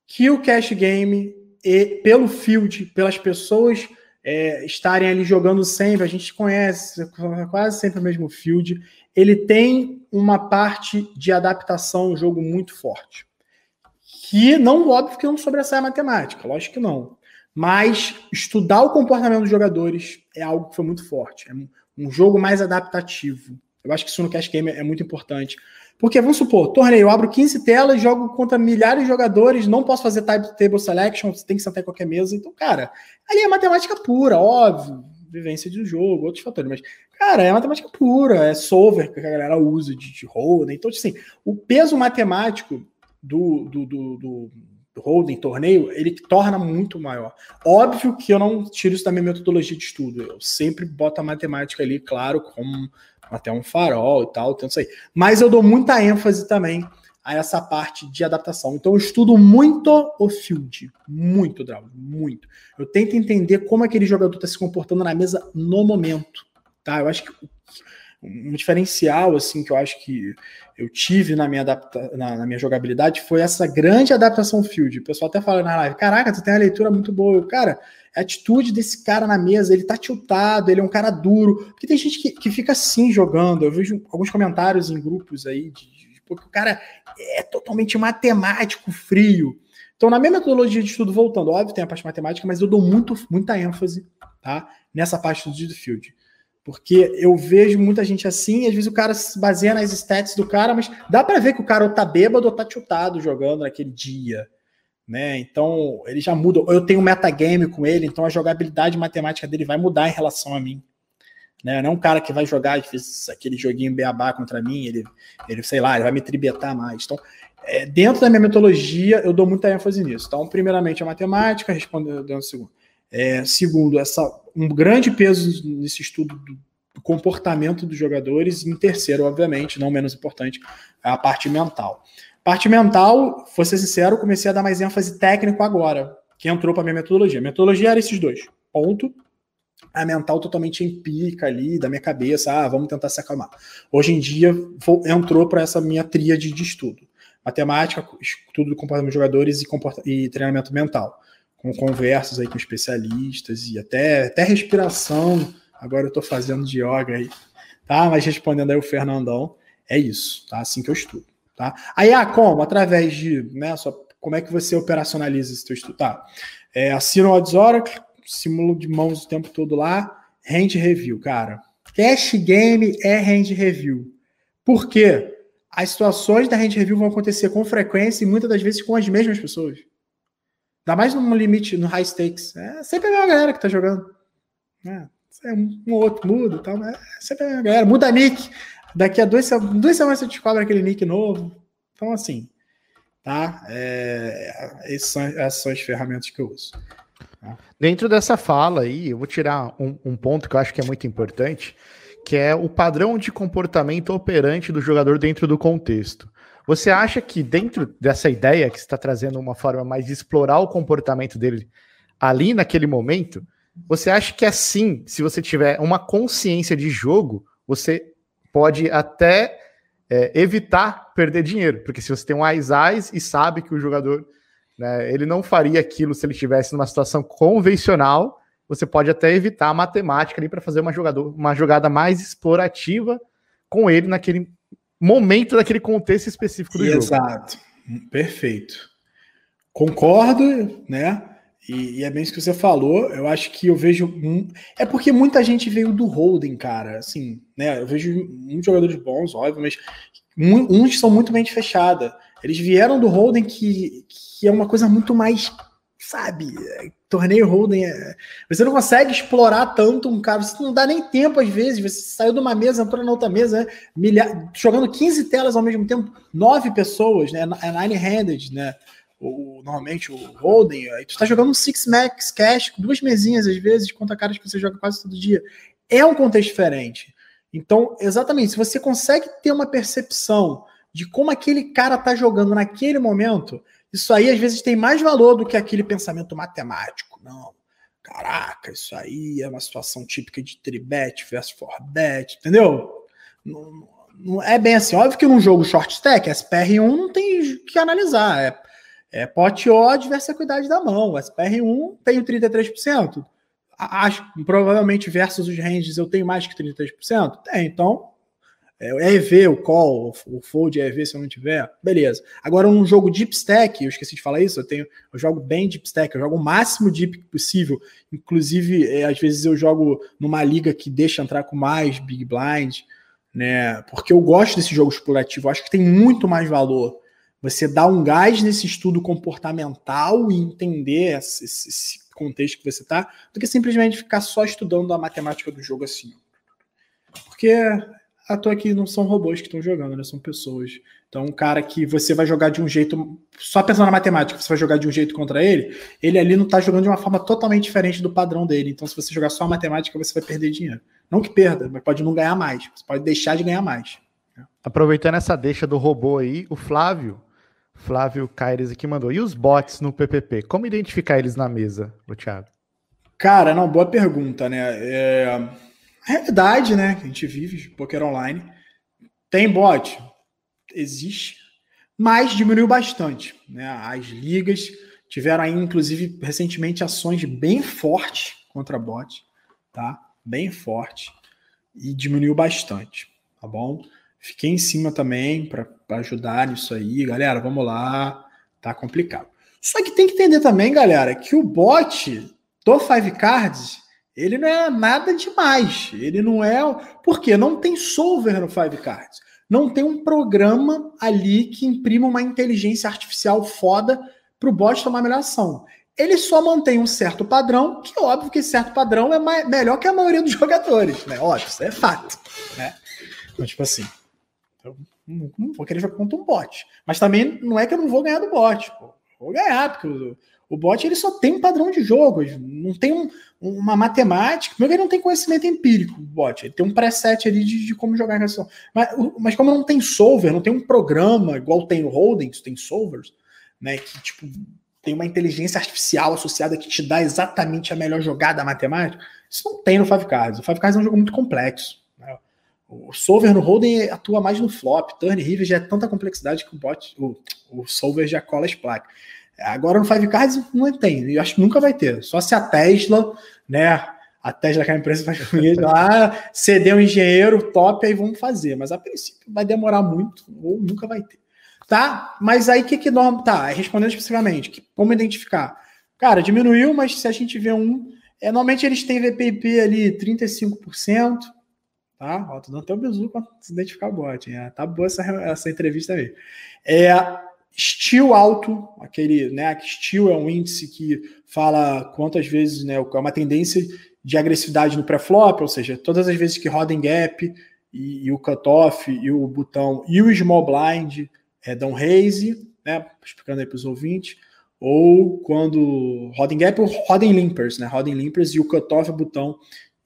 que o cash game, e, pelo field, pelas pessoas é, estarem ali jogando sempre, a gente conhece quase sempre o mesmo field, ele tem uma parte de adaptação no jogo muito forte que não, óbvio que não sobressai a matemática, lógico que não. Mas estudar o comportamento dos jogadores é algo que foi muito forte. É um jogo mais adaptativo. Eu acho que isso no cash game é muito importante. Porque, vamos supor, torneio, eu abro 15 telas, jogo contra milhares de jogadores, não posso fazer table selection, você tem que sentar em qualquer mesa. Então, cara, ali é matemática pura, óbvio, vivência de jogo, outros fatores, mas, cara, é matemática pura, é solver que a galera usa de, de holding. Então, assim, o peso matemático do, do, do, do, holding, torneio, ele torna muito maior. Óbvio que eu não tiro isso da minha metodologia de estudo. Eu sempre boto a matemática ali, claro, como até um farol e tal, tento sair. Mas eu dou muita ênfase também a essa parte de adaptação. Então eu estudo muito o field, muito, Drauzio, muito. Eu tento entender como aquele jogador está se comportando na mesa no momento, tá? Eu acho que um diferencial assim que eu acho que eu tive na minha, adapta, na, na, minha jogabilidade foi essa grande adaptação field. O pessoal até fala na live: caraca, tu tem a leitura muito boa. Eu, cara, a atitude desse cara na mesa, ele tá tiltado, ele é um cara duro. Porque tem gente que, que fica assim jogando. Eu vejo alguns comentários em grupos aí de, de porque o cara é totalmente matemático, frio. Então, na minha metodologia de estudo, voltando, óbvio, tem a parte matemática, mas eu dou muito, muita ênfase tá, nessa parte do field. Porque eu vejo muita gente assim, às vezes o cara se baseia nas stats do cara, mas dá para ver que o cara ou tá bêbado ou tá chutado jogando naquele dia. Né? Então, ele já muda. Eu tenho um metagame com ele, então a jogabilidade matemática dele vai mudar em relação a mim. Né? Não é um cara que vai jogar aquele joguinho beabá contra mim, ele, ele, sei lá, ele vai me tribetar mais. Então, é, dentro da minha metodologia, eu dou muita ênfase nisso. Então, primeiramente, a matemática, respondendo segundo. É, segundo, essa, um grande peso nesse estudo do comportamento dos jogadores. Em terceiro, obviamente, não menos importante, a parte mental. Parte mental, vou ser sincero, comecei a dar mais ênfase técnico agora, que entrou para minha metodologia. A metodologia era esses dois. Ponto. A mental totalmente empírica ali, da minha cabeça, ah, vamos tentar se acalmar. Hoje em dia, vou, entrou para essa minha tríade de estudo. Matemática, estudo do comportamento dos jogadores e, e treinamento mental. Com conversas aí com especialistas e até, até respiração. Agora eu estou fazendo de yoga aí. Tá? Mas respondendo aí o Fernandão, é isso, tá? Assim que eu estudo. Tá? Aí, ah, como? Através de, né, só, como é que você operacionaliza esse teu estudo? Tá. É, assina o Oracle, simulo de mãos o tempo todo lá, hand review, cara. Cash game é hand review. Por quê? As situações da hand review vão acontecer com frequência e muitas das vezes com as mesmas pessoas. Ainda mais no limite, no high stakes. É sempre a mesma galera que tá jogando. É, é um, um outro muda e tal, mas é sempre a mesma galera. Muda nick. Daqui a duas, duas semanas você descobre aquele nick novo. Então, assim, tá? É, essas, são, essas são as ferramentas que eu uso. Tá? Dentro dessa fala aí, eu vou tirar um, um ponto que eu acho que é muito importante, que é o padrão de comportamento operante do jogador dentro do contexto. Você acha que dentro dessa ideia que está trazendo uma forma mais de explorar o comportamento dele ali naquele momento, você acha que assim, se você tiver uma consciência de jogo, você pode até é, evitar perder dinheiro, porque se você tem um eyes eyes e sabe que o jogador né, ele não faria aquilo se ele estivesse numa situação convencional, você pode até evitar a matemática ali para fazer uma, jogador, uma jogada mais explorativa com ele naquele momento, daquele contexto específico do Exato. jogo. Exato, perfeito. Concordo, né? E, e, é bem isso que você falou. Eu acho que eu vejo. Um... É porque muita gente veio do Holden, cara. Assim, né? Eu vejo muitos jogadores bons, óbvio, mas uns são muito mente fechada. Eles vieram do Holden, que, que é uma coisa muito mais. Sabe? Torneio Holden é... Você não consegue explorar tanto um cara. Você não dá nem tempo, às vezes. Você saiu de uma mesa, entrou na outra mesa, né? Milha... jogando 15 telas ao mesmo tempo, nove pessoas, né? É nine-handed, né? o, normalmente o Holden, aí tu tá jogando um Six Max Cash, duas mesinhas às vezes, conta caras que você joga quase todo dia. É um contexto diferente. Então, exatamente, se você consegue ter uma percepção de como aquele cara tá jogando naquele momento, isso aí às vezes tem mais valor do que aquele pensamento matemático. Não, caraca, isso aí é uma situação típica de tribet versus forbet, entendeu? Não, não, é bem assim. Óbvio que num jogo short stack, SPR1 não tem que analisar. É é, pote O, diversa equidade da mão. O SPR1 tenho 33%. Acho, provavelmente, versus os ranges, eu tenho mais que 33%? Tem, então. É, o EV, o call, o fold EV, se eu não tiver, beleza. Agora, um jogo deep stack, eu esqueci de falar isso, eu tenho, eu jogo bem deep stack, eu jogo o máximo deep possível. Inclusive, é, às vezes eu jogo numa liga que deixa entrar com mais big blind, né? Porque eu gosto desse jogo explorativo, eu acho que tem muito mais valor você dá um gás nesse estudo comportamental e entender esse, esse contexto que você está, do que simplesmente ficar só estudando a matemática do jogo assim. Porque a toa aqui não são robôs que estão jogando, né? São pessoas. Então, um cara que você vai jogar de um jeito, só pensando na matemática, você vai jogar de um jeito contra ele, ele ali não está jogando de uma forma totalmente diferente do padrão dele. Então, se você jogar só a matemática, você vai perder dinheiro. Não que perda, mas pode não ganhar mais. Você pode deixar de ganhar mais. Aproveitando essa deixa do robô aí, o Flávio Flávio Caires aqui mandou. E os bots no PPP? Como identificar eles na mesa, o Thiago? Cara, não, boa pergunta, né? É... Realidade, né, que a gente vive, poker online, tem bot? Existe, mas diminuiu bastante, né? As ligas tiveram aí, inclusive, recentemente ações bem fortes contra bot, tá? Bem forte e diminuiu bastante, tá bom? Fiquei em cima também para ajudar nisso aí. Galera, vamos lá. Tá complicado. Só que tem que entender também, galera, que o bot do Five Cards, ele não é nada demais. Ele não é. Por quê? Não tem solver no Five Cards. Não tem um programa ali que imprima uma inteligência artificial foda para o bot tomar melhor ação. Ele só mantém um certo padrão, que óbvio que esse certo padrão é melhor que a maioria dos jogadores, né? Óbvio, isso é fato. Né? Então, tipo assim, eu não, vou querer jogar contra um bot. Mas também não é que eu não vou ganhar do bot. Pô. vou ganhar, porque o, o bot ele só tem um padrão de jogo, não tem um, uma matemática. Primeiro, ele não tem conhecimento empírico, bot. Ele tem um preset ali de, de como jogar a questão. Mas, mas como não tem solver, não tem um programa igual tem o Holding, tem solvers, né? Que tipo tem uma inteligência artificial associada que te dá exatamente a melhor jogada matemática. Isso não tem no Five Cards. O Five Cards é um jogo muito complexo. Né? O solver no Holding atua mais no flop. Turn River já é tanta complexidade que o bot, o, o solver já cola as placas. Agora no Five Cards não tem, eu acho que nunca vai ter. Só se a Tesla, né? A Tesla, que é a empresa vai lá, ceder um engenheiro top, aí vamos fazer. Mas a princípio vai demorar muito, ou nunca vai ter. Tá? Mas aí o que que norma. Tá, respondendo especificamente, que, como identificar? Cara, diminuiu, mas se a gente vê um. É, normalmente eles têm VPP ali 35%. Tá? Ó, tô dando até o bizu para se identificar o bot. Hein? Tá boa essa, essa entrevista aí. É, Steel alto, aquele, né, Steel é um índice que fala quantas vezes, né, é uma tendência de agressividade no pré-flop, ou seja, todas as vezes que roda em gap e, e o cutoff e o botão e o small blind é, dão raise, né, explicando aí para os ouvintes, ou quando roda em gap ou roda em limpers, né, roda em limpers e o cutoff, o botão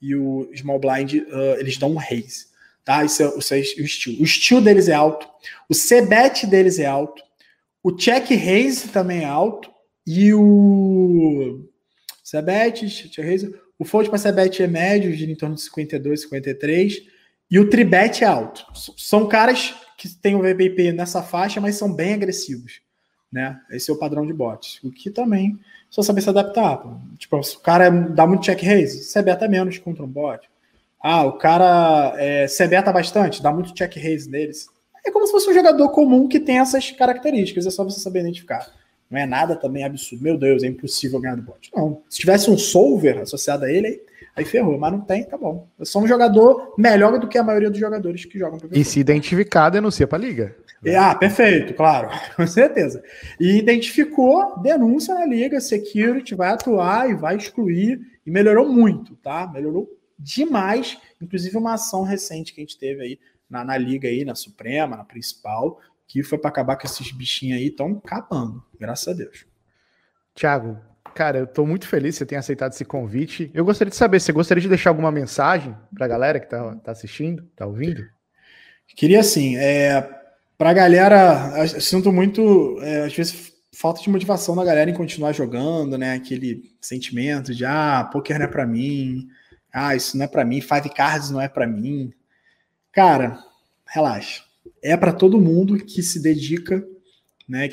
e o small blind, uh, eles dão um raise, tá? Isso é, isso é o steel. O steel deles é alto, o c-bet deles é alto, o check raise também é alto. E o Sebet, raise, o fold para Sebet é médio, gira em torno de 52, 53. E o tribet é alto. São caras que têm o VPP nessa faixa, mas são bem agressivos. Né? Esse é o padrão de bots. O que também só saber se adaptar. Tipo, se o cara dá muito check raise, você beta menos contra um bot. Ah, o cara é, você beta bastante, dá muito check raise neles. É como se fosse um jogador comum que tem essas características, é só você saber identificar. Não é nada também absurdo. Meu Deus, é impossível ganhar do bot. Não. Se tivesse um solver associado a ele, aí, aí ferrou. Mas não tem, tá bom. Eu sou um jogador melhor do que a maioria dos jogadores que jogam E se identificar, denuncia pra liga. É, ah, perfeito, claro, com certeza. E identificou, denúncia na liga, security vai atuar e vai excluir. E melhorou muito, tá? Melhorou demais. Inclusive uma ação recente que a gente teve aí na, na liga aí, na Suprema, na principal, que foi para acabar com esses bichinhos aí, estão acabando, graças a Deus. Tiago, cara, eu estou muito feliz que você tenha aceitado esse convite. Eu gostaria de saber, você gostaria de deixar alguma mensagem para a galera que está tá assistindo, está ouvindo? Queria sim, é, para a galera, sinto muito, é, às vezes, falta de motivação da galera em continuar jogando, né? Aquele sentimento de, ah, poker não é para mim, ah, isso não é para mim, Five Cards não é para mim. Cara, relaxa. É para todo mundo que se dedica, né,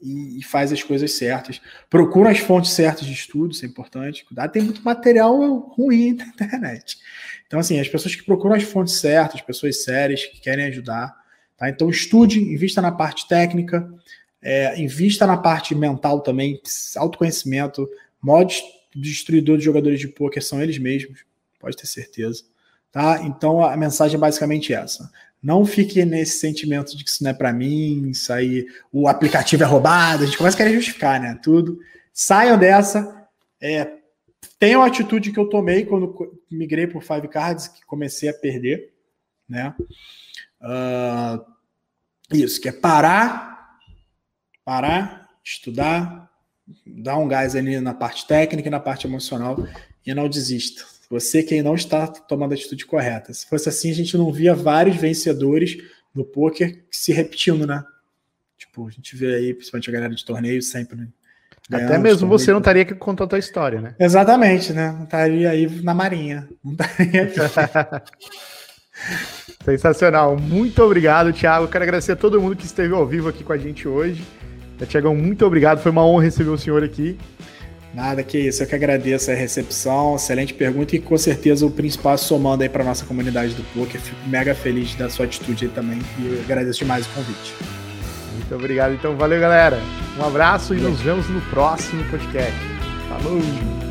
e, e, faz as coisas certas. Procura as fontes certas de estudo, isso é importante. Cuidado, tem muito material ruim na internet. Então, assim, as pessoas que procuram as fontes certas, pessoas sérias que querem ajudar, tá? Então, estude, invista na parte técnica, é, invista na parte mental também, autoconhecimento, modos destruidor de jogadores de poker são eles mesmos, pode ter certeza. Tá? Então a mensagem é basicamente essa. Não fique nesse sentimento de que isso não é para mim, isso aí, o aplicativo é roubado, a gente começa a querer justificar, né? Tudo. Saiam dessa. É, tenham a atitude que eu tomei quando migrei por Five Cards, que comecei a perder, né? Uh, isso, que é parar, parar, estudar, dar um gás ali na parte técnica e na parte emocional e não desista. Você quem não está tomando a atitude correta. Se fosse assim, a gente não via vários vencedores no poker se repetindo, né? Tipo, a gente vê aí, principalmente a galera de torneio, sempre, né? Até mesmo você não estaria aqui contando a tua história, né? Exatamente, né? Não estaria aí na marinha. Não estaria Sensacional. Muito obrigado, Thiago. Quero agradecer a todo mundo que esteve ao vivo aqui com a gente hoje. Tiagão, muito obrigado. Foi uma honra receber o senhor aqui. Nada que isso, eu que agradeço a recepção, excelente pergunta e com certeza o principal somando aí para nossa comunidade do poker. Fico mega feliz da sua atitude aí também e agradeço demais o convite. Muito obrigado, então valeu galera. Um abraço e nos vemos no próximo podcast. Falou!